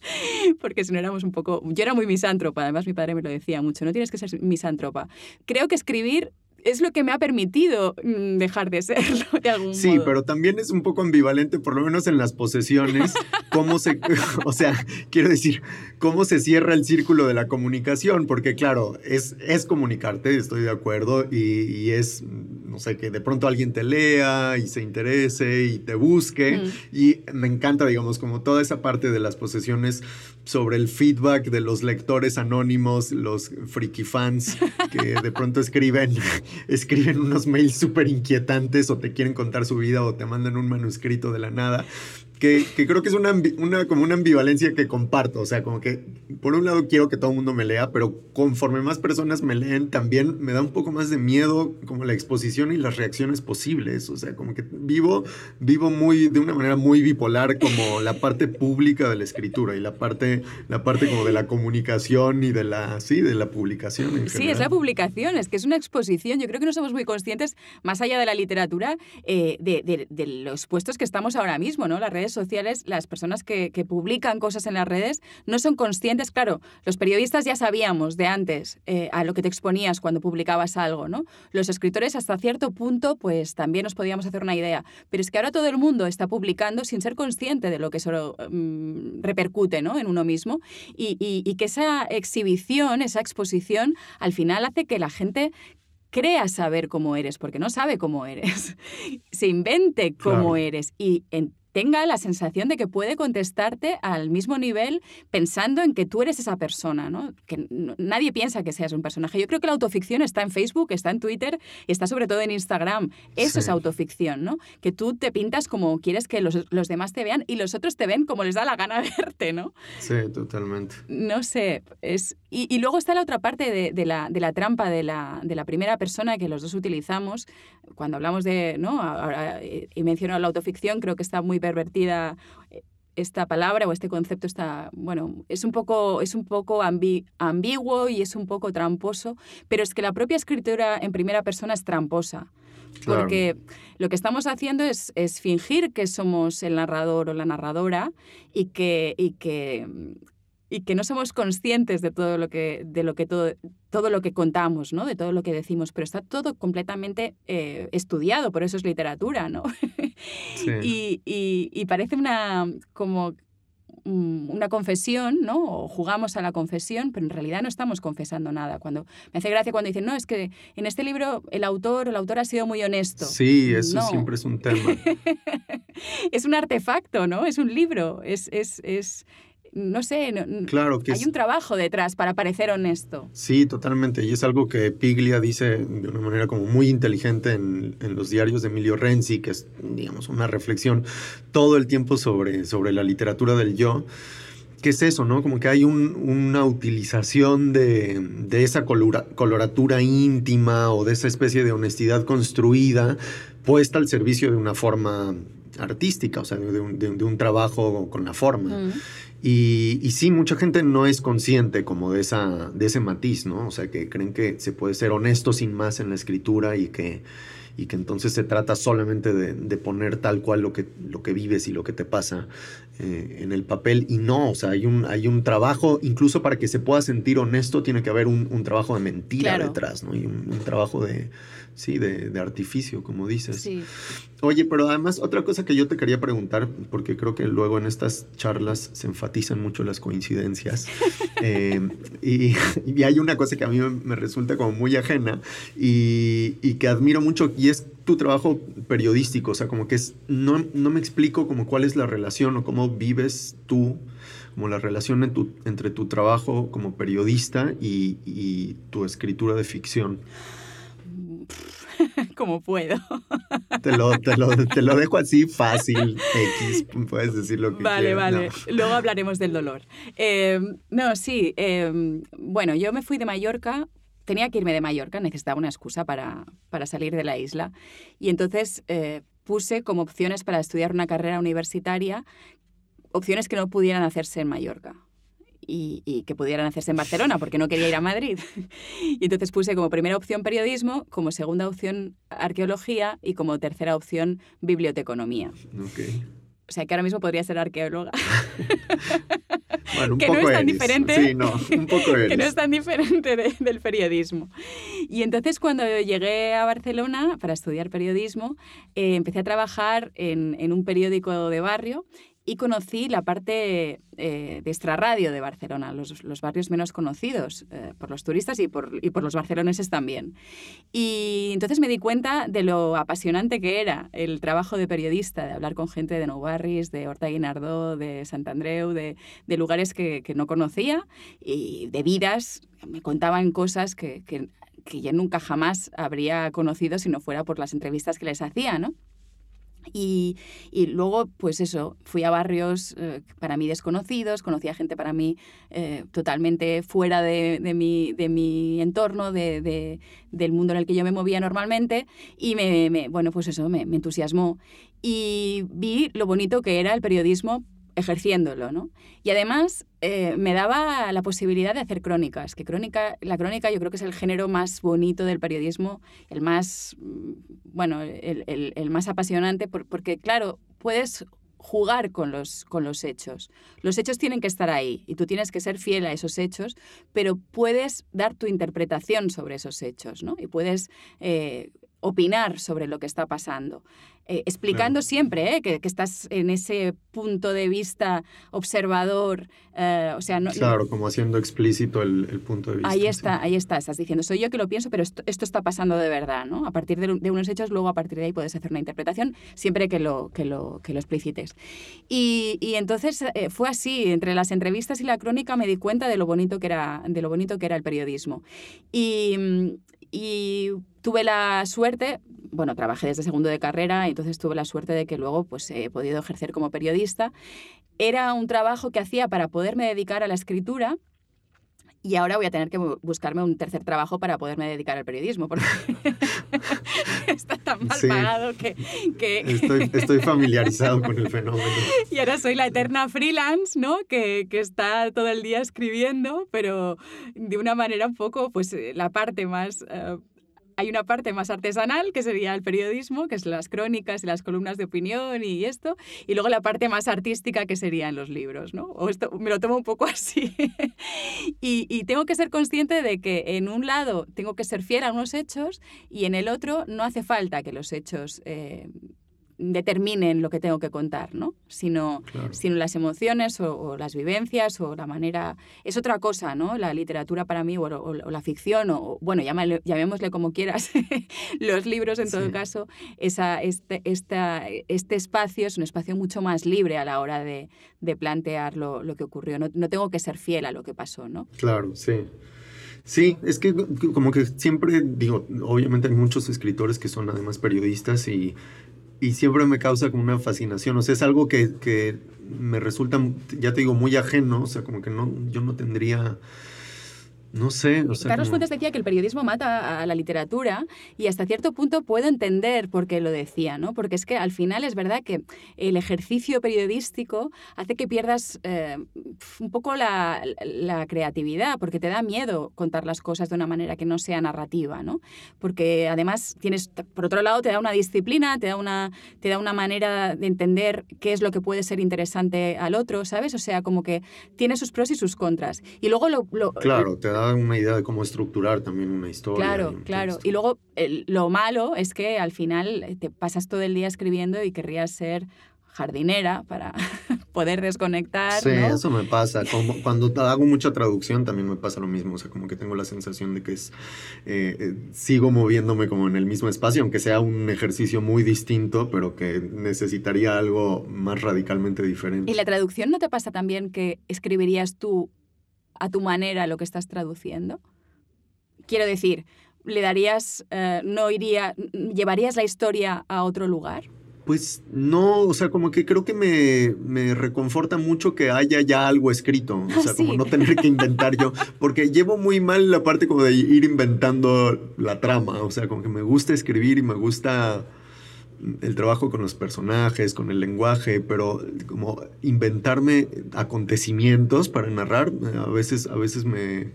B: porque si no éramos un poco... Yo era muy misántropa, además mi padre me lo decía mucho, no tienes que ser misántropa. Creo que escribir es lo que me ha permitido mm, dejar de serlo de algún
C: sí, pero también es un poco ambivalente, por lo menos en las posesiones, cómo se, o sea, quiero decir, cómo se cierra el círculo de la comunicación, porque claro, es, es comunicarte, estoy de acuerdo, y, es, no sé, que de pronto alguien te lea y se interese y te busque, mm. y me encanta, digamos, como toda esa parte de las posesiones sobre el feedback de los lectores anónimos, los friki fans que de pronto escriben, escriben unos mails súper inquietantes o te quieren contar su vida o te mandan un manuscrito de la nada que, creo que es una, una, como una ambivalencia que comparto. O sea, como que por un lado quiero que todo el mundo me lea, pero conforme más personas me leen, también me da un poco más de miedo como la exposición y las reacciones posibles. O sea, como que vivo, vivo muy, de una manera muy bipolar, como la parte pública de la escritura y la parte, la parte como de la comunicación y de la, sí, de la publicación.
B: sí, es la publicación, es que es una exposición. Yo creo que no somos muy conscientes, más allá de la literatura, eh, de, de, de los puestos que estamos ahora mismo, ¿no? Las redes sociales, las personas que, publican cosas en las redes no son conscientes. Claro, los periodistas ya sabíamos de antes eh, a lo que te exponías cuando publicabas algo, ¿no? Los escritores hasta cierto punto, pues también nos podíamos hacer una idea. Pero es que ahora todo el mundo está publicando sin ser consciente de lo que eso mm, repercute ¿no? en uno mismo y, y que esa exhibición, esa exposición, al final hace que la gente crea saber cómo eres, porque no sabe cómo eres, se invente cómo eres y en, tenga la sensación de que puede contestarte al mismo nivel pensando en que tú eres esa persona, ¿no? Que nadie piensa que seas un personaje. Yo creo que la autoficción está en Facebook, está en Twitter y está sobre todo en Instagram. Eso es autoficción, ¿no? Que tú te pintas como quieres que los, los, demás te vean y los otros te ven como les da la gana verte, ¿no?
C: Sí, totalmente.
B: No sé, es... Y, y luego está la otra parte de, de, la, de la, trampa de la, de la, primera persona que los dos utilizamos. Cuando hablamos de, ¿no? Ahora, eh, y menciono la autoficción, creo que está muy pervertida eh, esta palabra o este concepto está, bueno, es un poco, es un poco ambiguo y es un poco tramposo, pero es que la propia escritura en primera persona es tramposa. Porque lo que estamos haciendo es, es, fingir que somos el narrador o la narradora y que, y que y que no somos conscientes de todo lo que, de lo que todo, todo lo que contamos, ¿no? De todo lo que decimos, pero está todo completamente eh, estudiado, por eso es literatura, ¿no? y, y, parece una como mm, una confesión, ¿no? O jugamos a la confesión, pero en realidad no estamos confesando nada. Cuando me hace gracia cuando dicen, no, es que en este libro el autor o la autora ha sido muy honesto.
C: Sí, eso siempre es un tema.
B: es un artefacto, ¿no? Es un libro, es, es, es no sé,
C: claro que
B: hay un trabajo detrás para parecer honesto.
C: Sí, totalmente. Y es algo que Piglia dice de una manera como muy inteligente en, los diarios de Emilio Renzi, que es, digamos, una reflexión todo el tiempo sobre, sobre la literatura del yo. ¿Qué es eso, no? Como que hay una utilización de, esa coloratura íntima o de esa especie de honestidad construida puesta al servicio de una forma artística, o sea, de un, trabajo con la forma. Y, y, sí, mucha gente no es consciente como de, esa, de ese matiz, ¿no? O sea, que creen que se puede ser honesto sin más en la escritura y que, y que entonces se trata solamente de, de poner tal cual lo que, lo que vives y lo que te pasa eh, en el papel. Y no, o sea, hay un, hay un trabajo, incluso para que se pueda sentir honesto, tiene que haber un, un trabajo de mentira detrás, ¿no? Y un trabajo de, sí, de, de, artificio, como dices.
B: Sí.
C: Oye, pero además otra cosa que yo te quería preguntar, porque creo que luego en estas charlas se enfatizan mucho las coincidencias, eh, y, y, hay una cosa que a mí me resulta como muy ajena y, y, que admiro mucho, y es tu trabajo periodístico, o sea, como que es, no, no me explico como cuál es la relación o cómo vives tú como la relación entre tu trabajo como periodista y, tu escritura de ficción.
B: como puedo.
C: Te lo, te, lo, dejo así fácil, X, puedes decir lo que
B: vale, quieras. Vale, vale. Luego hablaremos del dolor. Eh, no, sí. Eh, bueno, yo me fui de Mallorca tenía que irme de Mallorca, necesitaba una excusa para, para salir de la isla. Y entonces eh, puse como opciones para estudiar una carrera universitaria opciones que no pudieran hacerse en Mallorca. Y, y, que pudieran hacerse en Barcelona, porque no quería ir a Madrid. y entonces puse como primera opción periodismo, como segunda opción arqueología y como tercera opción biblioteconomía.
C: Okay.
B: O sea, que ahora mismo podría ser arqueóloga.
C: Bueno, un
B: que
C: poco
B: no es
C: eres.
B: tan diferente.
C: Sí, no, un poco eres.
B: que no es tan diferente de, del periodismo. Y entonces cuando llegué a Barcelona para estudiar periodismo, eh, empecé a trabajar en, en un periódico de barrio y conocí la parte eh, de extrarradio de Barcelona, los, los barrios menos conocidos eh, por los turistas y por, y por los barceloneses también. Y entonces me di cuenta de lo apasionante que era el trabajo de periodista, de hablar con gente de Nou Barris, de Horta Guinardó, de Sant Andreu, de, de lugares que, que, no conocía y de vidas. Me contaban cosas que, que, que yo nunca jamás habría conocido si no fuera por las entrevistas que les hacía, ¿no? Y, y, luego, pues eso, fui a barrios eh, para mí desconocidos, conocí a gente para mí eh, totalmente fuera de, de, mi, de mi entorno, de, de, del mundo en el que yo me movía normalmente, y me, me bueno, pues eso, me, me entusiasmó. Y vi lo bonito que era el periodismo ejerciéndolo, ¿no? Y además eh, me daba la posibilidad de hacer crónicas, que crónica, la crónica yo creo que es el género más bonito del periodismo, el más, bueno, el, el, más apasionante, por, porque claro, puedes jugar con los, con los hechos. Los hechos tienen que estar ahí y tú tienes que ser fiel a esos hechos, pero puedes dar tu interpretación sobre esos hechos, ¿no? Y puedes eh, opinar sobre lo que está pasando. Eh, explicando claro. siempre eh, que, que, estás en ese punto de vista observador, eh, o sea, no,
C: claro, como haciendo explícito el, el punto de vista.
B: Ahí está, sí. ahí está, estás diciendo, soy yo que lo pienso, pero esto, esto está pasando de verdad, ¿no? A partir de, de, unos hechos, luego a partir de ahí puedes hacer una interpretación, siempre que lo, que lo, que lo explicites. Y, y entonces eh, fue así, entre las entrevistas y la crónica me di cuenta de lo bonito que era, de lo bonito que era el periodismo. Y, y tuve la suerte, bueno, trabajé desde segundo de carrera, entonces tuve la suerte de que luego pues, he podido ejercer como periodista. Era un trabajo que hacía para poderme dedicar a la escritura y ahora voy a tener que buscarme un tercer trabajo para poderme dedicar al periodismo, porque está tan mal sí. pagado que... que...
C: Estoy, estoy, familiarizado con el fenómeno.
B: Y ahora soy la eterna freelance, ¿no? Que, que, está todo el día escribiendo, pero de una manera un poco, pues, la parte más... Uh, hay una parte más artesanal, que sería el periodismo, que es las crónicas y las columnas de opinión y esto, y luego la parte más artística, que serían los libros, ¿no? O esto me lo tomo un poco así. y, y, tengo que ser consciente de que en un lado tengo que ser fiel a unos hechos y en el otro no hace falta que los hechos... Eh, determinen lo que tengo que contar, ¿no? Sino, claro. sino las emociones o, o, las vivencias o la manera... Es otra cosa, ¿no? La literatura para mí o, o, o la ficción o, bueno, llámale, llamémosle como quieras, los libros en todo sí. caso, esa, este, esta, este espacio es un espacio mucho más libre a la hora de, de plantear lo, lo, que ocurrió. No, no tengo que ser fiel a lo que pasó, ¿no?
C: Claro, sí. Sí, es que como que siempre digo, obviamente hay muchos escritores que son además periodistas y y siempre me causa como una fascinación. O sea, es algo que, que, me resulta, ya te digo, muy ajeno. O sea, como que no, yo no tendría no sé. O sea,
B: Carlos. Fuentes decía que el periodismo mata a la literatura y hasta cierto punto puedo entender por qué lo decía, ¿no? Porque es que al final es verdad que el ejercicio periodístico hace que pierdas eh, un poco la, la, creatividad, porque te da miedo contar las cosas de una manera que no sea narrativa, ¿no? Porque además tienes, por otro lado, te da una disciplina, te da una, te da una manera de entender qué es lo que puede ser interesante al otro, ¿sabes? O sea, como que tiene sus pros y sus contras. Y luego lo... lo
C: claro, te da una idea de cómo estructurar también una historia.
B: Claro, y claro. Texto. Y luego el, lo malo es que al final te pasas todo el día escribiendo y querrías ser jardinera para, poder desconectar.
C: Sí, eso me pasa. Como cuando hago mucha traducción también me pasa lo mismo. O sea, como que tengo la sensación de que es eh, eh, sigo moviéndome como en el mismo espacio, aunque sea un ejercicio muy distinto, pero que necesitaría algo más radicalmente diferente.
B: ¿Y la traducción no te pasa también que escribirías tú a tu manera lo que estás traduciendo? Quiero decir, le darías, eh, no iría, llevarías la historia a otro lugar?
C: Pues no, o sea, como que creo que me, me reconforta mucho que haya ya algo escrito, o sea, como no tener que inventar yo, porque llevo muy mal la parte como de ir inventando la trama, o sea, como que me gusta escribir y me gusta el trabajo con los personajes, con el lenguaje, pero como inventarme acontecimientos para narrar, a veces, a veces me,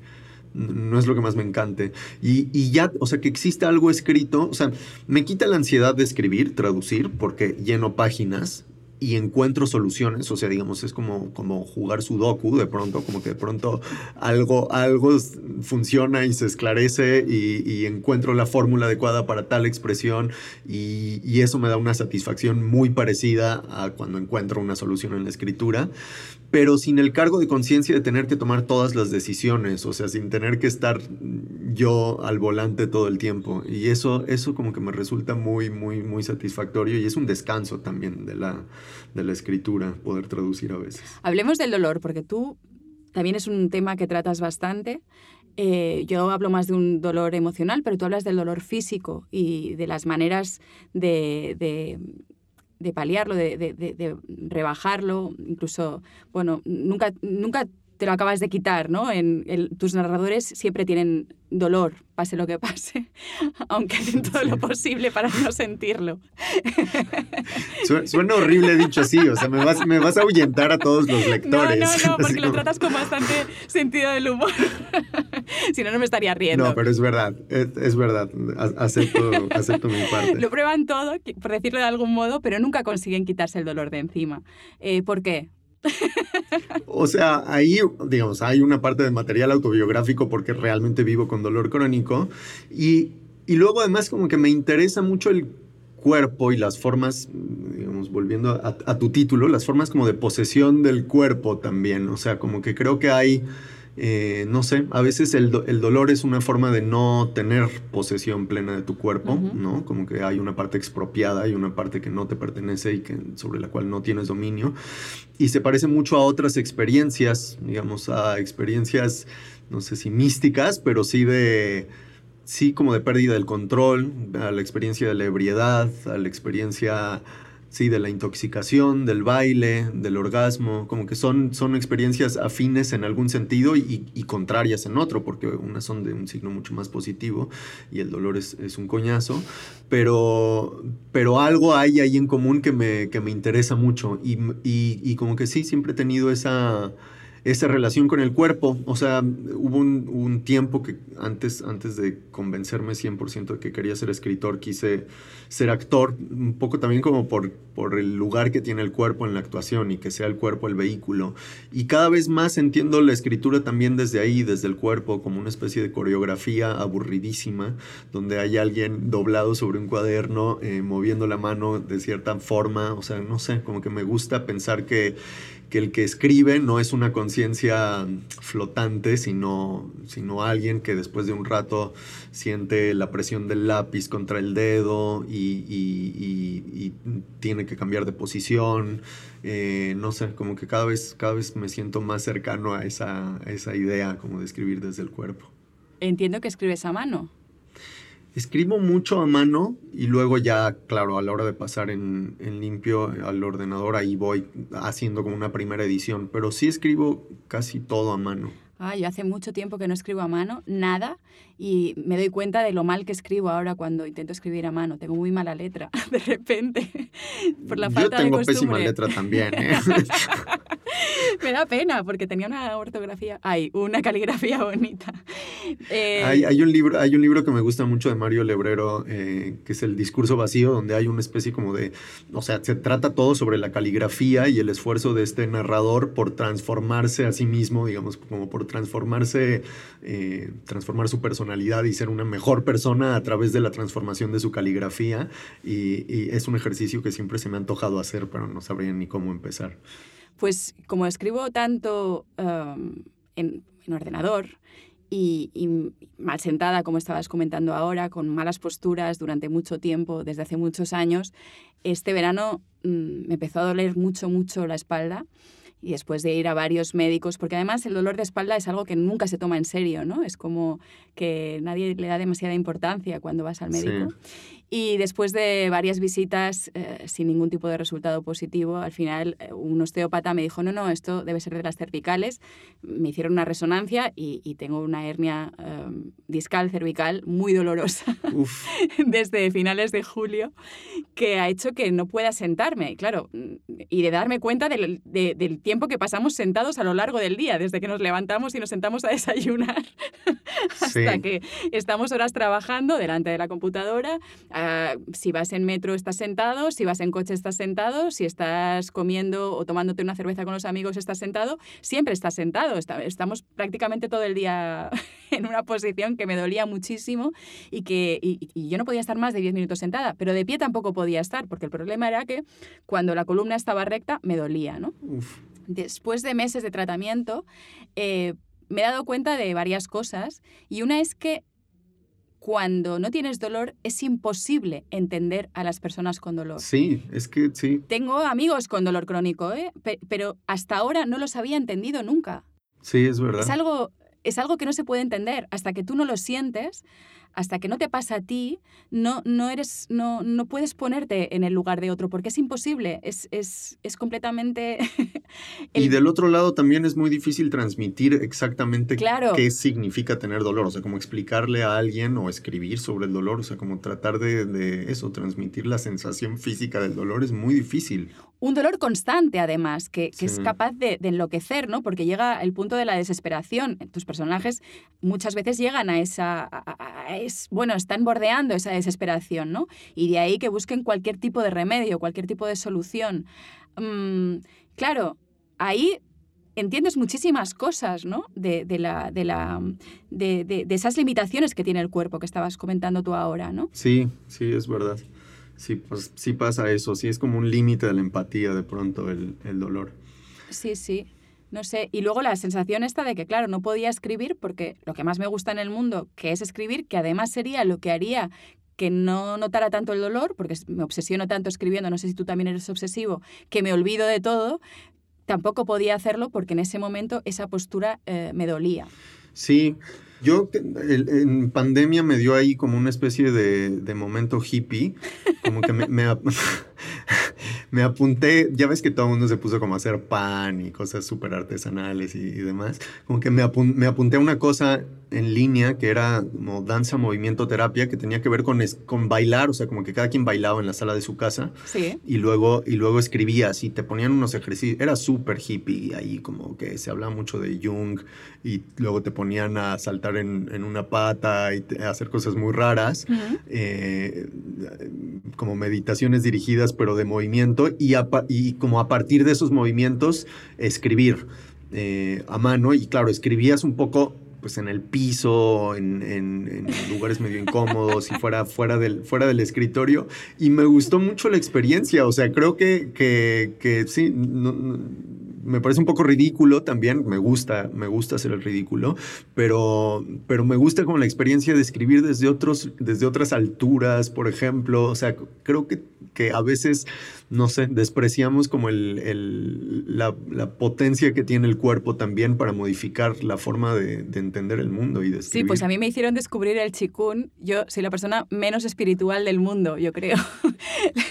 C: no es lo que más me encante. Y, ya, o sea, que existe algo escrito, o sea, me quita la ansiedad de escribir, traducir, porque lleno páginas y encuentro soluciones, o sea, digamos, es como, como jugar sudoku de pronto, como que de pronto algo, algo funciona y se esclarece y, encuentro la fórmula adecuada para tal expresión y, y, eso me da una satisfacción muy parecida a cuando encuentro una solución en la escritura pero sin el cargo de conciencia de tener que tomar todas las decisiones, o sea, sin tener que estar yo al volante todo el tiempo. Y eso, eso como que me resulta muy, muy, muy satisfactorio y es un descanso también de la, de la escritura, poder traducir a veces.
B: Hablemos del dolor, porque tú también es un tema que tratas bastante. Eh, yo hablo más de un dolor emocional, pero tú hablas del dolor físico y de las maneras de de paliarlo, de, de, de, rebajarlo, incluso, bueno, nunca, nunca te lo acabas de quitar, ¿no? En tus narradores siempre tienen dolor, pase lo que pase, aunque hacen todo lo posible para no sentirlo.
C: Suena horrible dicho así, o sea, me vas, me vas a ahuyentar a todos los lectores.
B: No, no, no, porque lo tratas con bastante sentido del humor. si no, no me estaría riendo.
C: No, pero es verdad, es, verdad, acepto, acepto mi parte.
B: Lo prueban todo, por decirlo de algún modo, pero nunca consiguen quitarse el dolor de encima. Eh, ¿Por qué?
C: O sea, ahí, digamos, hay una parte de material autobiográfico porque realmente vivo con dolor crónico. Y, y luego además como que me interesa mucho el cuerpo y las formas, digamos, volviendo a, a, tu título, las formas como de posesión del cuerpo también. O sea, como que creo que hay eh, no sé, a veces el, dolor es una forma de no tener posesión plena de tu cuerpo, ¿no? Como que hay una parte expropiada y una parte que no te pertenece y que, sobre la cual no tienes dominio. Y se parece mucho a otras experiencias, digamos, a experiencias, no sé si místicas, pero sí de sí como de pérdida del control, a la experiencia de la ebriedad, a la experiencia Sí, de la intoxicación, del baile, del orgasmo, como que son, son experiencias afines en algún sentido y, contrarias en otro, porque unas son de un signo mucho más positivo y el dolor es, un coñazo, pero, pero algo hay ahí en común que me, que me interesa mucho y, y como que sí, siempre he tenido esa esa relación con el cuerpo. O sea, hubo un, tiempo que antes, antes de convencerme 100% de que quería ser escritor, quise ser actor, un poco también como por, por el lugar que tiene el cuerpo en la actuación y que sea el cuerpo el vehículo. Y cada vez más entiendo la escritura también desde ahí, desde el cuerpo, como una especie de coreografía aburridísima, donde hay alguien doblado sobre un cuaderno, eh, moviendo la mano de cierta forma. O sea, no sé, como que me gusta pensar que que el que escribe no es una conciencia flotante, sino, sino alguien que después de un rato siente la presión del lápiz contra el dedo y, tiene que cambiar de posición. Eh, no sé, como que cada vez, cada vez me siento más cercano a esa, a esa idea como de escribir desde el cuerpo.
B: Entiendo que escribes a mano.
C: Escribo mucho a mano y luego ya, claro, a la hora de pasar en, en, limpio al ordenador, ahí voy haciendo como una primera edición, pero sí escribo casi todo a mano.
B: Ah, yo hace mucho tiempo que no escribo a mano, nada, y me doy cuenta de lo mal que escribo ahora cuando intento escribir a mano. Tengo muy mala letra, de repente, por la falta
C: de
B: Yo
C: tengo pésima letra también, ¿eh?
B: me da pena, porque tenía una ortografía, hay una caligrafía bonita.
C: Eh, hay, hay, un libro, hay un libro que me gusta mucho de Mario Lebrero, eh, que es El discurso vacío, donde hay una especie como de, o sea, se trata todo sobre la caligrafía y el esfuerzo de este narrador por transformarse a sí mismo, digamos, como por transformarse, eh, transformar su personalidad y ser una mejor persona a través de la transformación de su caligrafía. Y, es un ejercicio que siempre se me ha antojado hacer, pero no sabría ni cómo empezar.
B: Pues como escribo tanto um, en, en, ordenador y, mal sentada, como estabas comentando ahora, con malas posturas durante mucho tiempo, desde hace muchos años, este verano mmm, me empezó a doler mucho, mucho la espalda y después de ir a varios médicos, porque además el dolor de espalda es algo que nunca se toma en serio, ¿no? Es como que nadie le da demasiada importancia cuando vas al médico. Sí. Y después de varias visitas eh, sin ningún tipo de resultado positivo, al final eh, un osteópata me dijo, no, no, esto debe ser de las cervicales. Me hicieron una resonancia y, y tengo una hernia eh, discal cervical muy dolorosa desde finales de julio, que ha hecho que no pueda sentarme, claro, y de darme cuenta del, de, del tiempo que pasamos sentados a lo largo del día, desde que nos levantamos y nos sentamos a desayunar hasta sí. que estamos horas trabajando delante de la computadora Uh, si vas en metro estás sentado, si vas en coche estás sentado, si estás comiendo o tomándote una cerveza con los amigos estás sentado, siempre estás sentado. Está, estamos prácticamente todo el día en una posición que me dolía muchísimo y que y, y yo no podía estar más de 10 minutos sentada, pero de pie tampoco podía estar, porque el problema era que cuando la columna estaba recta me dolía. ¿no?
C: Uf.
B: Después de meses de tratamiento, eh, me he dado cuenta de varias cosas y una es que cuando no tienes dolor es imposible entender a las personas con dolor.
C: Sí, es que sí.
B: Tengo amigos con dolor crónico, ¿eh? pero hasta ahora no los había entendido nunca.
C: Sí, es verdad.
B: Es algo, es algo que no se puede entender hasta que tú no lo sientes hasta que no te pasa a ti, no, no, eres, no, no puedes ponerte en el lugar de otro, porque es imposible, es, es, es completamente...
C: el... Y del otro lado también es muy difícil transmitir exactamente claro. qué significa tener dolor, o sea, como explicarle a alguien o escribir sobre el dolor, o sea, como tratar de, de eso, transmitir la sensación física del dolor es muy difícil
B: un dolor constante, además, que, que sí. es capaz de, de, enloquecer, ¿no? Porque llega el punto de la desesperación. Tus personajes muchas veces llegan a esa... A, a, es, bueno, están bordeando esa desesperación, ¿no? Y de ahí que busquen cualquier tipo de remedio, cualquier tipo de solución. Mm, claro, ahí entiendes muchísimas cosas, ¿no? De, de, la, de, la, de, de, de esas limitaciones que tiene el cuerpo que estabas comentando tú ahora, ¿no?
C: Sí, sí, es verdad. Sí, pues sí pasa eso, sí es como un límite de la empatía de pronto el, el, dolor.
B: Sí, sí, no sé. Y luego la sensación esta de que, claro, no podía escribir porque lo que más me gusta en el mundo, que es escribir, que además sería lo que haría que no notara tanto el dolor, porque me obsesiono tanto escribiendo, no sé si tú también eres obsesivo, que me olvido de todo, tampoco podía hacerlo porque en ese momento esa postura eh, me dolía.
C: Sí, yo en pandemia me dio ahí como una especie de, de momento hippie, como que me, me, apunté, ya ves que todo el mundo se puso como a hacer pan y cosas súper artesanales y, y, demás, como que me, apun, me apunté a una cosa en línea que era como danza, movimiento, terapia, que tenía que ver con, con bailar, o sea, como que cada quien bailaba en la sala de su casa
B: sí.
C: y, luego, y luego escribías y te ponían unos ejercicios, era súper hippie ahí, como que se hablaba mucho de Jung y luego te ponían a saltar en, en una pata y te, a hacer cosas muy raras, uh -huh. eh, como meditaciones dirigidas pero de movimiento y, como a partir de esos movimientos escribir eh, a mano y claro, escribías un poco pues en el piso, en, lugares medio incómodos y fuera, fuera, del, fuera del escritorio. Y me gustó mucho la experiencia. O sea, creo que, que, sí, me parece un poco ridículo también. Me gusta, me gusta hacer el ridículo, pero, pero me gusta como la experiencia de escribir desde, otros, desde otras alturas, por ejemplo. O sea, creo que, que a veces no sé, despreciamos como el, el, la, la, potencia que tiene el cuerpo también para modificar la forma de, de entender el mundo y de escribir.
B: Sí, pues a mí me hicieron descubrir el chikun. Yo soy la persona menos espiritual del mundo, yo creo.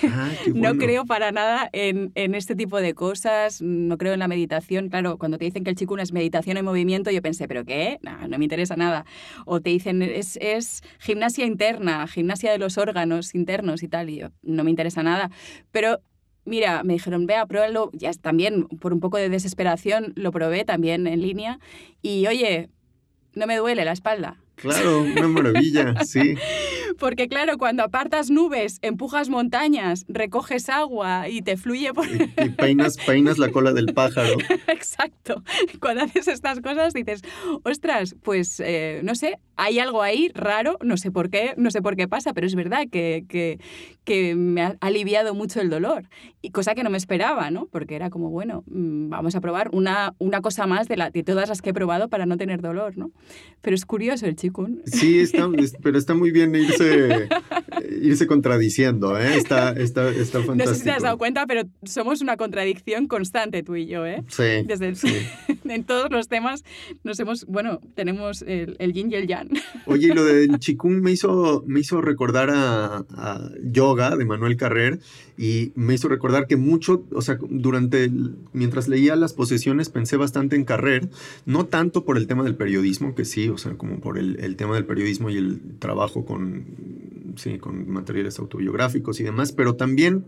C: Ah, bueno.
B: No creo para nada en, en, este tipo de cosas, no creo en la meditación. Claro, cuando te dicen que el chikun es meditación en movimiento, yo pensé, ¿pero qué? No, no me interesa nada. O te dicen, es, es gimnasia interna, gimnasia de los órganos internos y tal, y yo, no me interesa nada. Pero mira, me dijeron, vea, pruébalo. Ya también, por un poco de desesperación, lo probé también en línea. Y oye, no me duele la espalda.
C: Claro, una maravilla, sí.
B: Porque claro, cuando apartas nubes, empujas montañas, recoges agua y te fluye por...
C: Y, y peinas, peinas la cola del pájaro.
B: Exacto. Cuando haces estas cosas dices, ostras, pues eh, no sé, hay algo ahí raro, no sé por qué, no sé por qué pasa, pero es verdad que, que, que me ha aliviado mucho el dolor. Y cosa que no me esperaba, ¿no? Porque era como, bueno, mm, vamos a probar una, una cosa más de, la, de todas las que he probado para no tener dolor, ¿no? Pero es curioso el
C: Sí, está, es- pero está muy bien irse, irse contradiciendo, ¿eh? Está, está, está fantástico.
B: No sé si te has dado cuenta, pero somos una contradicción constante tú y yo, ¿eh?
C: Sí,
B: Desde el-
C: sí.
B: en todos los temas nos hemos, bueno, tenemos el, el yin y el yang.
C: Oye, y lo del chikung me hizo, me hizo recordar a, a yoga de Manuel Carrer y me hizo recordar que mucho, o sea, durante, mientras leía las posesiones pensé bastante en Carrer, no tanto por el tema del periodismo, que sí, o sea, como por el, el tema del periodismo y el trabajo con, sí, con materiales autobiográficos y demás, pero también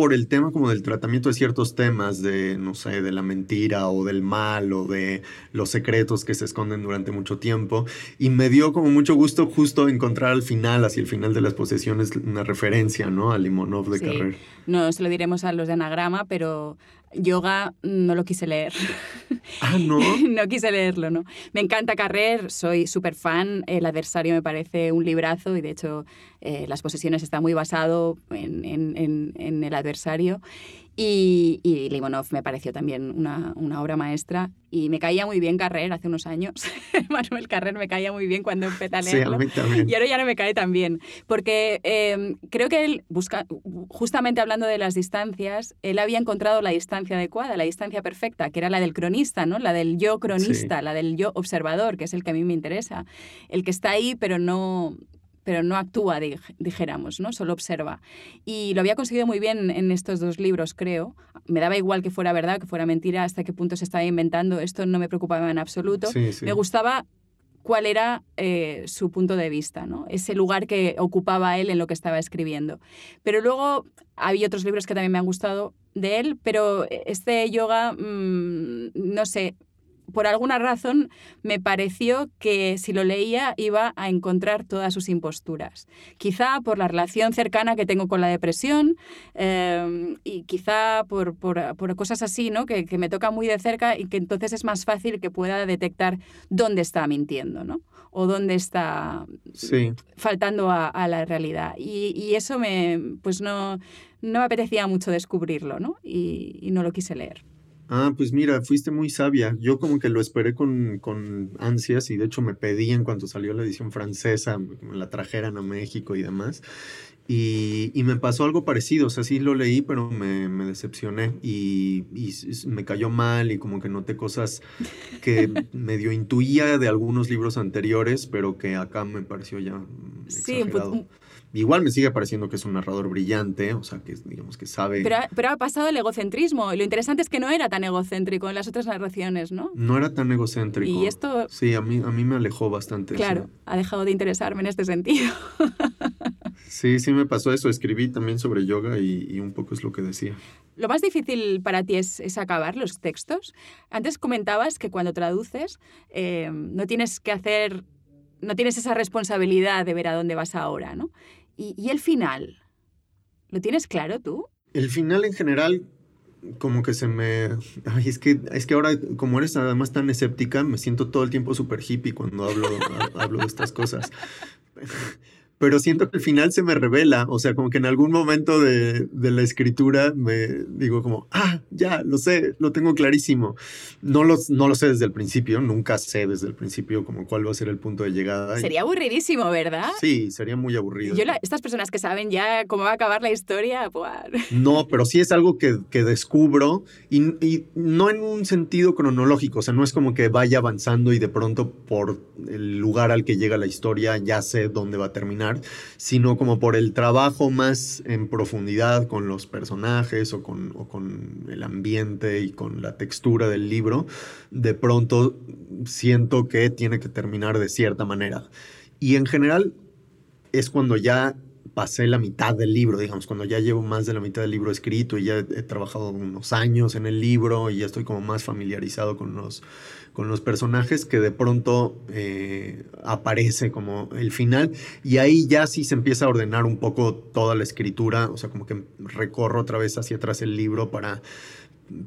C: por el tema como del tratamiento de ciertos temas, de, no sé, de la mentira o del mal o de los secretos que se esconden durante mucho tiempo. Y me dio como mucho gusto justo encontrar al final, hacia el final de las posesiones, una referencia, ¿no? A Limonov de
B: Sí.
C: Carrer.
B: No se lo diremos a los de anagrama, pero yoga no lo quise leer.
C: Ah, ¿no?
B: no quise leerlo, ¿no? Me encanta Carrer, soy súper fan, El adversario me parece un librazo y de hecho eh, Las posesiones está muy basado en, en- en- en el adversario y, y Limonov me pareció también una, una obra maestra y me caía muy bien Carrer hace unos años. Manuel Carrer me caía muy bien cuando empecé a
C: Sí, a
B: leerlo.
C: mí también.
B: Y ahora ya no me cae tan bien, porque eh, creo que él, busca, justamente hablando de las distancias, él había encontrado la distancia adecuada, la distancia perfecta, que era la del cronista, ¿no? la del yo cronista, la del yo observador, que es el que a mí me interesa, el que está ahí pero no pero no actúa, dijéramos, ¿no? Solo observa. Y lo había conseguido muy bien en estos dos libros, creo. Me daba igual que fuera verdad, que fuera mentira, hasta qué punto se estaba inventando. Esto no me preocupaba en absoluto
C: Sí, sí.
B: me gustaba cuál era eh, su punto de vista, ¿no? ese lugar que ocupaba él en lo que estaba escribiendo. Pero luego había otros libros que también me han gustado de él, pero este yoga, mm, no sé, por alguna razón me pareció que si lo leía iba a encontrar todas sus imposturas. Quizá por la relación cercana que tengo con la depresión eh, y quizá por, por- por cosas así, ¿no? Que, que me toca muy de cerca y que entonces es más fácil que pueda detectar dónde está mintiendo, ¿no? O dónde está
C: Sí.
B: faltando a, a la realidad. Y, y eso me, pues no, no me apetecía mucho descubrirlo, ¿no? Y, y no lo quise leer.
C: Ah, pues mira, fuiste muy sabia. Yo como que lo esperé con, con ansias y de hecho me pedí en cuanto salió la edición francesa, me la trajeran a México y demás. Y, y me pasó algo parecido, o sea, sí lo leí, pero me, me decepcioné y, y me cayó mal y como que noté cosas que medio intuía de algunos libros anteriores, pero que acá me pareció ya mm,
B: Sí, un pu-
C: exagerado.
B: un-
C: Igual me sigue pareciendo que es un narrador brillante, o sea, que digamos que sabe...
B: Pero, ha- pero ha pasado el egocentrismo. Y lo interesante es que no era tan egocéntrico en las otras narraciones, ¿no?
C: No era tan egocéntrico.
B: Y esto,
C: Sí, a mí, a mí me alejó bastante. eso.
B: claro, ha dejado de interesarme en este sentido.
C: Sí, sí me pasó eso. Escribí también sobre yoga y, y un poco es lo que decía.
B: Lo más difícil para ti es, es acabar los textos. Antes comentabas que cuando traduces eh, no tienes que hacer, no tienes esa responsabilidad de ver a dónde vas ahora, ¿no? Y, y el final, ¿lo tienes claro tú?
C: El final en general, como que se me... Ay, es que, es que ahora, como eres además tan escéptica, me siento todo el tiempo súper hippie cuando hablo, ha- hablo de estas cosas. Pero siento que al final se me revela, o sea, como que en algún momento de, de la escritura me digo como, ah, ya, lo sé, lo tengo clarísimo. No, los, no lo sé desde el principio, nunca sé desde el principio como cuál va a ser el punto de llegada.
B: Sería aburridísimo, ¿verdad?
C: Sí, sería muy aburrido.
B: Yo la- estas personas que saben ya cómo va a acabar la historia, buah.
C: No, pero sí es algo que, que descubro y, y no en un sentido cronológico, o sea, no es como que vaya avanzando y de pronto por el lugar al que llega la historia ya sé dónde va a terminar, sino como por el trabajo más en profundidad con los personajes o con, o con el ambiente y con la textura del libro, de pronto siento que tiene que terminar de cierta manera. Y en general es cuando ya pasé la mitad del libro, digamos, cuando ya llevo más de la mitad del libro escrito y ya he trabajado unos años en el libro y ya estoy como más familiarizado con los, con los personajes que de pronto eh, aparece como el final y ahí ya sí se empieza a ordenar un poco toda la escritura, o sea, como que recorro otra vez hacia atrás el libro para,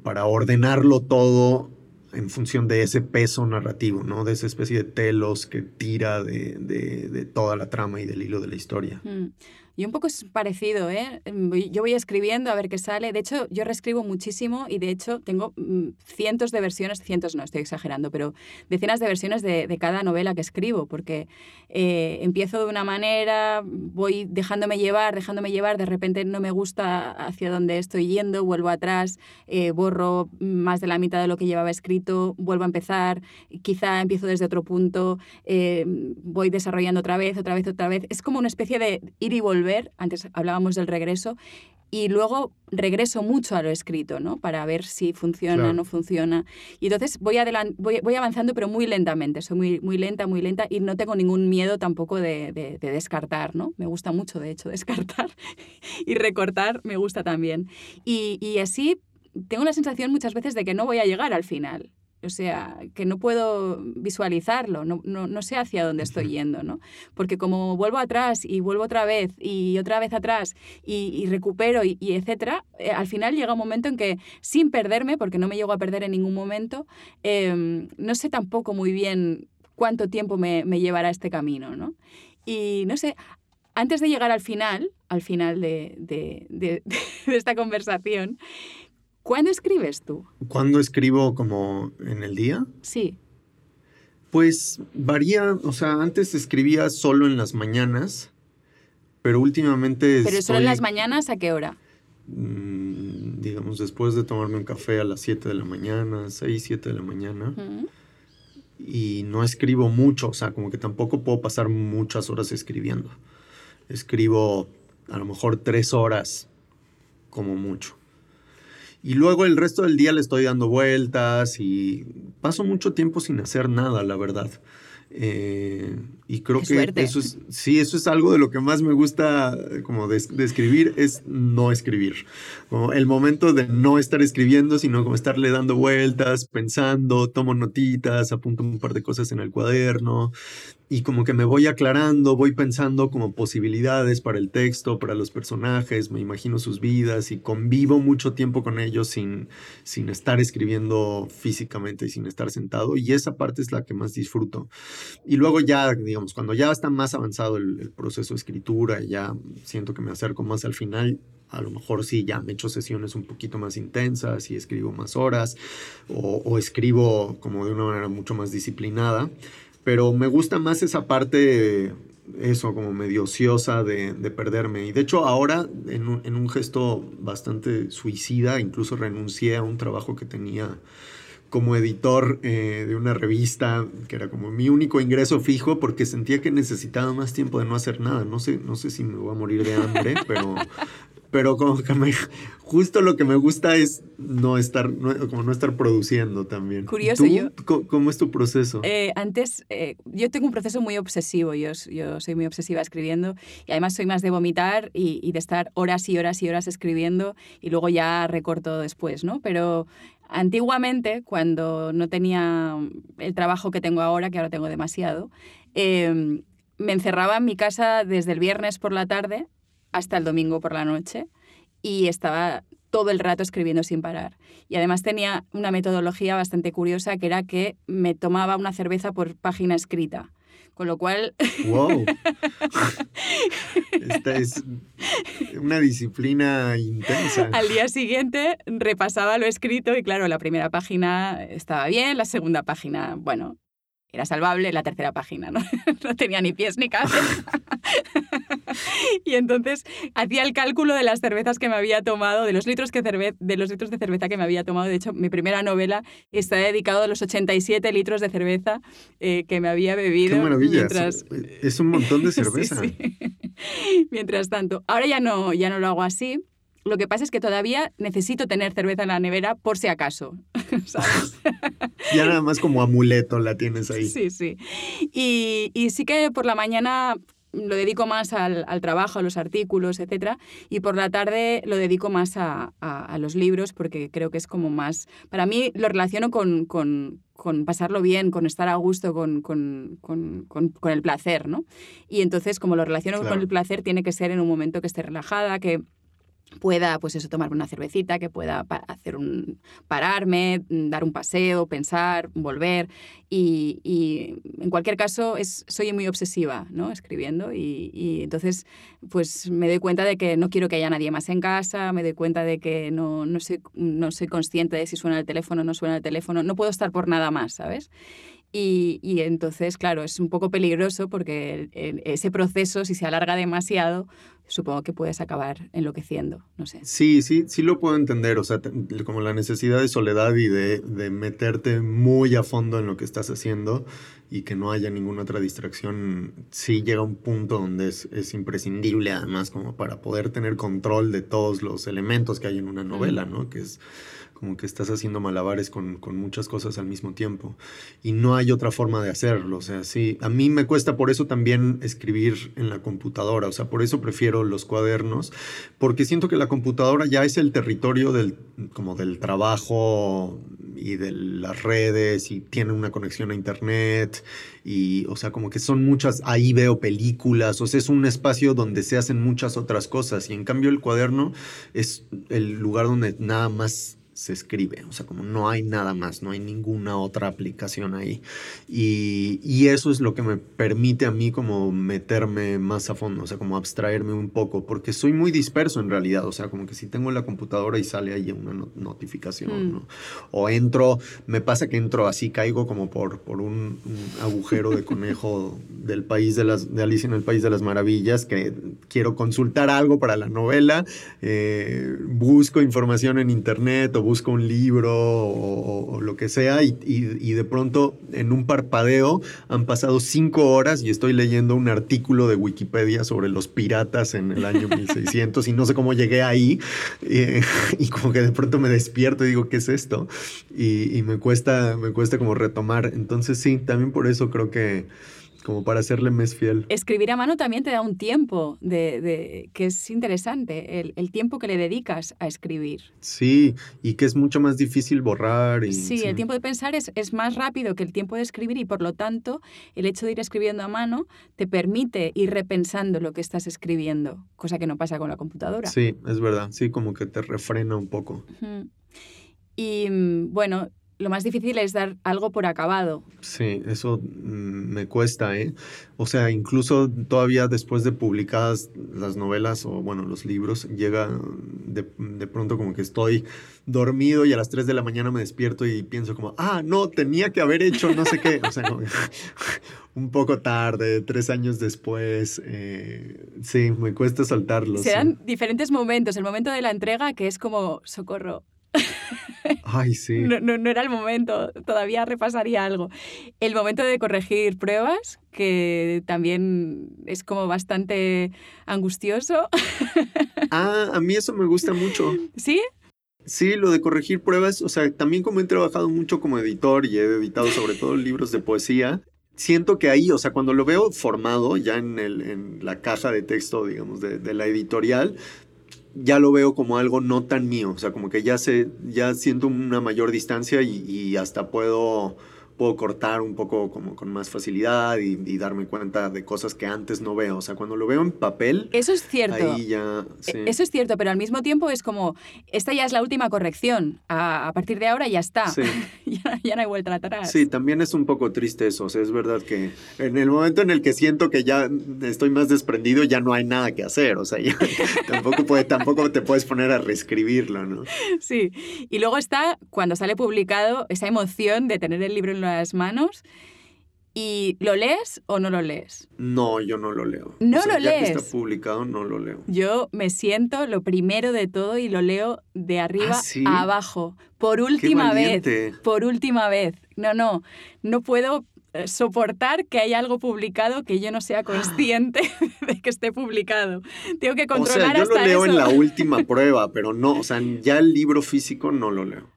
C: para ordenarlo todo en función de ese peso narrativo, ¿no? De esa especie de telos que tira de, de, toda la trama y del hilo de la historia.
B: Mm. Y un poco es parecido, ¿eh? Em, yo voy escribiendo a ver qué sale. De hecho, yo reescribo muchísimo y de hecho tengo mm, cientos de versiones, cientos no, estoy exagerando, pero decenas de versiones de, de cada novela que escribo, porque eh, empiezo de una manera, voy dejándome llevar, dejándome llevar, de repente no me gusta hacia dónde estoy yendo, vuelvo atrás, eh, borro más de la mitad de lo que llevaba escrito, vuelvo a empezar, quizá empiezo desde otro punto, eh, voy desarrollando otra vez, otra vez, otra vez. Es como una especie de ir y volver ver, antes hablábamos del regreso, y luego regreso mucho a lo escrito, ¿no? Para ver si funciona o no funciona. Y entonces voy, voy, voy, avanzando, pero muy lentamente. Soy muy, muy lenta, muy lenta y no tengo ningún miedo tampoco de, de, descartar, ¿no? Me gusta mucho, de hecho, descartar y recortar me gusta también. Y, y así tengo la sensación muchas veces de que no voy a llegar al final. O sea, que no puedo visualizarlo, no, no, no, sé hacia dónde estoy yendo, ¿no? Porque como vuelvo atrás y vuelvo otra vez y otra vez atrás y, recupero y, etcétera, eh, al final llega un momento en que sin perderme, porque no me llego a perder en ningún momento, em, no sé tampoco muy bien cuánto tiempo me, me llevará este camino, ¿no? Y no sé, antes de llegar al final, al final de, de, de, de esta conversación, ¿Cuándo escribes tú?
C: ¿Cuándo escribo como en el día?
B: Sí.
C: Pues varía, o sea, antes escribía solo en las mañanas, pero últimamente...
B: ¿Pero solo en las mañanas a qué hora?
C: Mm, digamos, después de tomarme un café a las 7 de la mañana, 6, 7 de la mañana. Y no escribo mucho, o sea, como que tampoco puedo pasar muchas horas escribiendo. Escribo a lo mejor tres horas como mucho. Y luego el resto del día le estoy dando vueltas y paso mucho tiempo sin hacer nada, la verdad. Eh, y creo que eso es, sí, eso es algo de lo que más me gusta como de, escribir, es no escribir. El momento de no estar escribiendo, sino como estarle dando vueltas, pensando, tomo notitas, apunto un par de cosas en el cuaderno y como que me voy aclarando, voy pensando como posibilidades para el texto, para los personajes, me imagino sus vidas y convivo mucho tiempo con ellos sin, sin estar escribiendo físicamente y sin estar sentado y esa parte es la que más disfruto. Y luego ya, digamos, cuando ya está más avanzado el, proceso de escritura ya siento que me acerco más al final, a lo mejor sí, ya me echo sesiones un poquito más intensas y escribo más horas o, o escribo como de una manera mucho más disciplinada pero me gusta más esa parte, eso, como medio ociosa de, perderme. Y de hecho ahora, en un, gesto bastante suicida, incluso renuncié a un trabajo que tenía como editor eh, de una revista, que era como mi único ingreso fijo, porque sentía que necesitaba más tiempo de no hacer nada. No sé, no sé si me voy a morir de hambre, pero, pero como que me, justo lo que me gusta es no estar, como no estar produciendo también.
B: Curioso, yo.
C: ¿Cómo, es tu proceso?
B: Eh, antes, eh, yo tengo un proceso muy obsesivo, yo, yo soy muy obsesiva escribiendo y además soy más de vomitar y, y, de estar horas y horas y horas escribiendo y luego ya recorto después, ¿no? Pero antiguamente, cuando no tenía el trabajo que tengo ahora, que ahora tengo demasiado, eh, me encerraba en mi casa desde el viernes por la tarde hasta el domingo por la noche y estaba todo el rato escribiendo sin parar. Y además tenía una metodología bastante curiosa que era que me tomaba una cerveza por página escrita. Con lo cual...
C: ¡Wow! Esta es una disciplina intensa.
B: Al día siguiente repasaba lo escrito y claro, la primera página estaba bien, la segunda página, bueno, era salvable la tercera página, ¿no? no tenía ni pies ni cabeza. y entonces hacía el cálculo de las cervezas que me había tomado, de los litros, que de los litros de cerveza que me había tomado. De hecho, mi primera novela está dedicada a los 87 litros de cerveza eh, que me había bebido.
C: ¡Qué maravilla! Es un montón de cerveza.
B: Mientras tanto, ahora ya no, ya no lo hago así. Lo que pasa es que todavía necesito tener cerveza en la nevera por si acaso, ¿sabes?
C: ya nada más como amuleto la tienes ahí.
B: Sí, sí. Y, y sí que por la mañana lo dedico más al, trabajo, a los artículos, etc. Y por la tarde lo dedico más a, los libros porque creo que es como más... Para mí lo relaciono con, con, pasarlo bien, con estar a gusto, con, con, el placer, ¿no? Y entonces como lo relaciono con el placer tiene que ser en un momento que esté relajada, que pueda, pues eso, tomarme una cervecita, que pueda hacer un, pararme, mm, dar un paseo, pensar, volver. Y, en cualquier caso, es, soy muy obsesiva, ¿no? Escribiendo. Y, entonces, pues me doy cuenta de que no quiero que haya nadie más en casa, me doy cuenta de que no, no, soy, no soy consciente de si suena el teléfono o no suena el teléfono. No puedo estar por nada más, ¿sabes? Y, y, entonces, claro, es un poco peligroso porque ese proceso, si se alarga demasiado, supongo que puedes acabar enloqueciendo, no sé.
C: Sí, sí, sí lo puedo entender, o sea, como la necesidad de soledad y de, de, meterte muy a fondo en lo que estás haciendo y que no haya ninguna otra distracción, sí llega un punto donde es, es imprescindible además como para poder tener control de todos los elementos que hay en una novela, ¿no? Que es como que estás haciendo malabares con, con, muchas cosas al mismo tiempo. Y no hay otra forma de hacerlo. O sea, sí, a mí me cuesta por eso también escribir en la computadora, o sea, por eso prefiero los cuadernos, porque siento que la computadora ya es el territorio del, como del trabajo y de las redes y tiene una conexión a internet y, o sea, como que son muchas, ahí veo películas, o sea, es un espacio donde se hacen muchas otras cosas. Y en cambio el cuaderno es el lugar donde nada más se escribe, o sea, como no hay nada más, no hay ninguna otra aplicación ahí. Y, y, eso es lo que me permite a mí como meterme más a fondo, o sea, como abstraerme un poco, porque soy muy disperso en realidad, o sea, como que si tengo la computadora y sale ahí una notificación, mm. ¿no? O entro, me pasa que entro así, caigo como por, por un, agujero de conejo del país de las, de Alicia en el País de las Maravillas, que quiero consultar algo para la novela, eh, busco información en internet o busco un libro o, lo que sea y, de pronto en un parpadeo han pasado cinco horas y estoy leyendo un artículo de Wikipedia sobre los piratas en el año 1600 y no sé cómo llegué ahí eh, y como que de pronto me despierto y digo, ¿qué es esto? Y, y me, cuesta, me cuesta como retomar. Entonces sí, también por eso creo que como para hacerle más fiel.
B: Escribir a mano también te da un tiempo de, que es interesante, el, tiempo que le dedicas a escribir.
C: Sí, y que es mucho más difícil borrar. Y,
B: sí, el tiempo de pensar es, es más rápido que el tiempo de escribir y por lo tanto el hecho de ir escribiendo a mano te permite ir repensando lo que estás escribiendo, cosa que no pasa con la computadora.
C: Sí, es verdad, sí, como que te refrena un poco.
B: Y mm, bueno, lo más difícil es dar algo por acabado.
C: Sí, eso mm, me cuesta, ¿eh? O sea, incluso todavía después de publicadas las novelas o, bueno, los libros, llega de, pronto como que estoy dormido y a las 3 de la mañana me despierto y pienso como, ah, no, tenía que haber hecho no sé qué. O sea, un poco tarde, tres años después. Eh, sí, me cuesta soltarlo.
B: Se dan diferentes momentos. El momento de la entrega, que es como, socorro,
C: Ay, sí.
B: No, no, era el momento, todavía repasaría algo. El momento de corregir pruebas, que también es como bastante angustioso.
C: Ah, a mí eso me gusta mucho.
B: ¿Sí?
C: Sí, lo de corregir pruebas, o sea, también como he trabajado mucho como editor y he editado sobre todo libros de poesía, siento que ahí, o sea, cuando lo veo formado ya en, el, en la caja de texto, digamos, de, de la editorial, ya lo veo como algo no tan mío, o sea, como que ya sé, ya siento una mayor distancia y, y hasta puedo puedo cortar un poco como con más facilidad y, darme cuenta de cosas que antes no veo. O sea, cuando lo veo en papel...
B: Eso es cierto. ya... E, eso es cierto, pero al mismo tiempo es como, esta ya es la última corrección. A, partir de ahora ya está. ya, no hay vuelta atrás.
C: Sí, también es un poco triste eso. O sea, es verdad que en el momento en el que siento que ya estoy más desprendido, ya no hay nada que hacer. O sea, ya tampoco, puede, tampoco te puedes poner a reescribirlo, ¿no?
B: Sí. Y luego está, cuando sale publicado, esa emoción de tener el libro en las manos. ¿Y lo lees o no lo lees?
C: No, yo no lo leo.
B: ¿No lo
C: ya
B: lees?
C: Que está publicado, no lo leo.
B: Yo me siento lo primero de todo y lo leo de arriba ¿Ah, a abajo. Por última vez. Por última vez. No, no. No puedo eh, soportar que haya algo publicado que yo no sea consciente de que esté publicado. Tengo que controlar
C: o sea, yo
B: lo
C: leo en la última prueba, pero no, o sea, ya el libro físico no lo leo.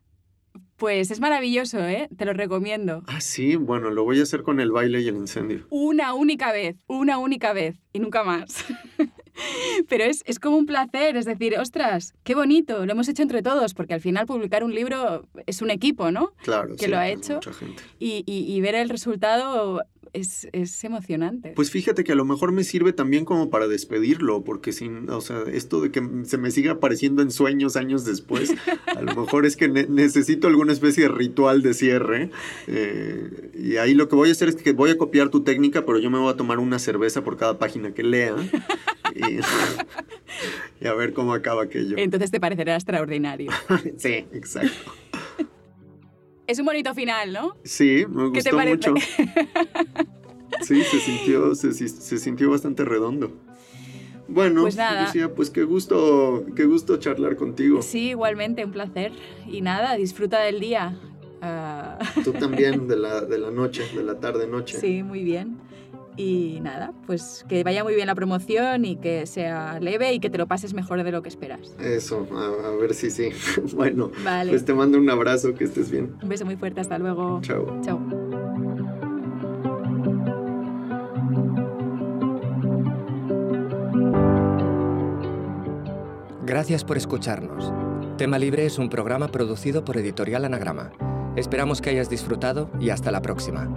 B: Pues es maravilloso, ¿eh? Te lo recomiendo.
C: Ah, sí, bueno, lo voy a hacer con el baile y el incendio.
B: Una única vez, una única vez y nunca más. Pero es, es, como un placer, es decir, ostras, qué bonito, lo hemos hecho entre todos, porque al final publicar un libro es un equipo, ¿no?
C: Claro,
B: que
C: sí,
B: lo ha hecho.
C: mucha gente.
B: Y, y, y ver el resultado es, es, emocionante.
C: Pues fíjate que a lo mejor me sirve también como para despedirlo, porque sin, o sea, esto de que se me siga apareciendo en sueños años después, a lo mejor es que ne necesito alguna especie de ritual de cierre. Eh, y ahí lo que voy a hacer es que voy a copiar tu técnica, pero yo me voy a tomar una cerveza por cada página que lea. y, y a ver cómo acaba aquello.
B: Entonces te parecerá extraordinario.
C: sí, exacto.
B: Es un bonito final, ¿no?
C: Sí, me
B: ¿Qué te
C: gustó mucho. Sí, se sintió, se, se sintió bastante redondo. Bueno,
B: Pues nada.
C: Lucía, pues qué gusto, qué gusto charlar contigo.
B: Sí, igualmente, un placer. Y nada, disfruta del día. Ah,
C: Tú también, de la, de la noche, de la tarde-noche.
B: sí, muy bien. Y nada, pues que vaya muy bien la promoción y que sea leve y que te lo pases mejor de lo que esperas.
C: Eso, a, a ver si sí. Bueno,
B: Vale.
C: pues te mando un abrazo, que estés bien.
B: Un beso muy fuerte, hasta luego.
C: Chao.
B: Chao.
A: Gracias por escucharnos. Tema Libre es un programa producido por Editorial Anagrama. Esperamos que hayas disfrutado y hasta la próxima.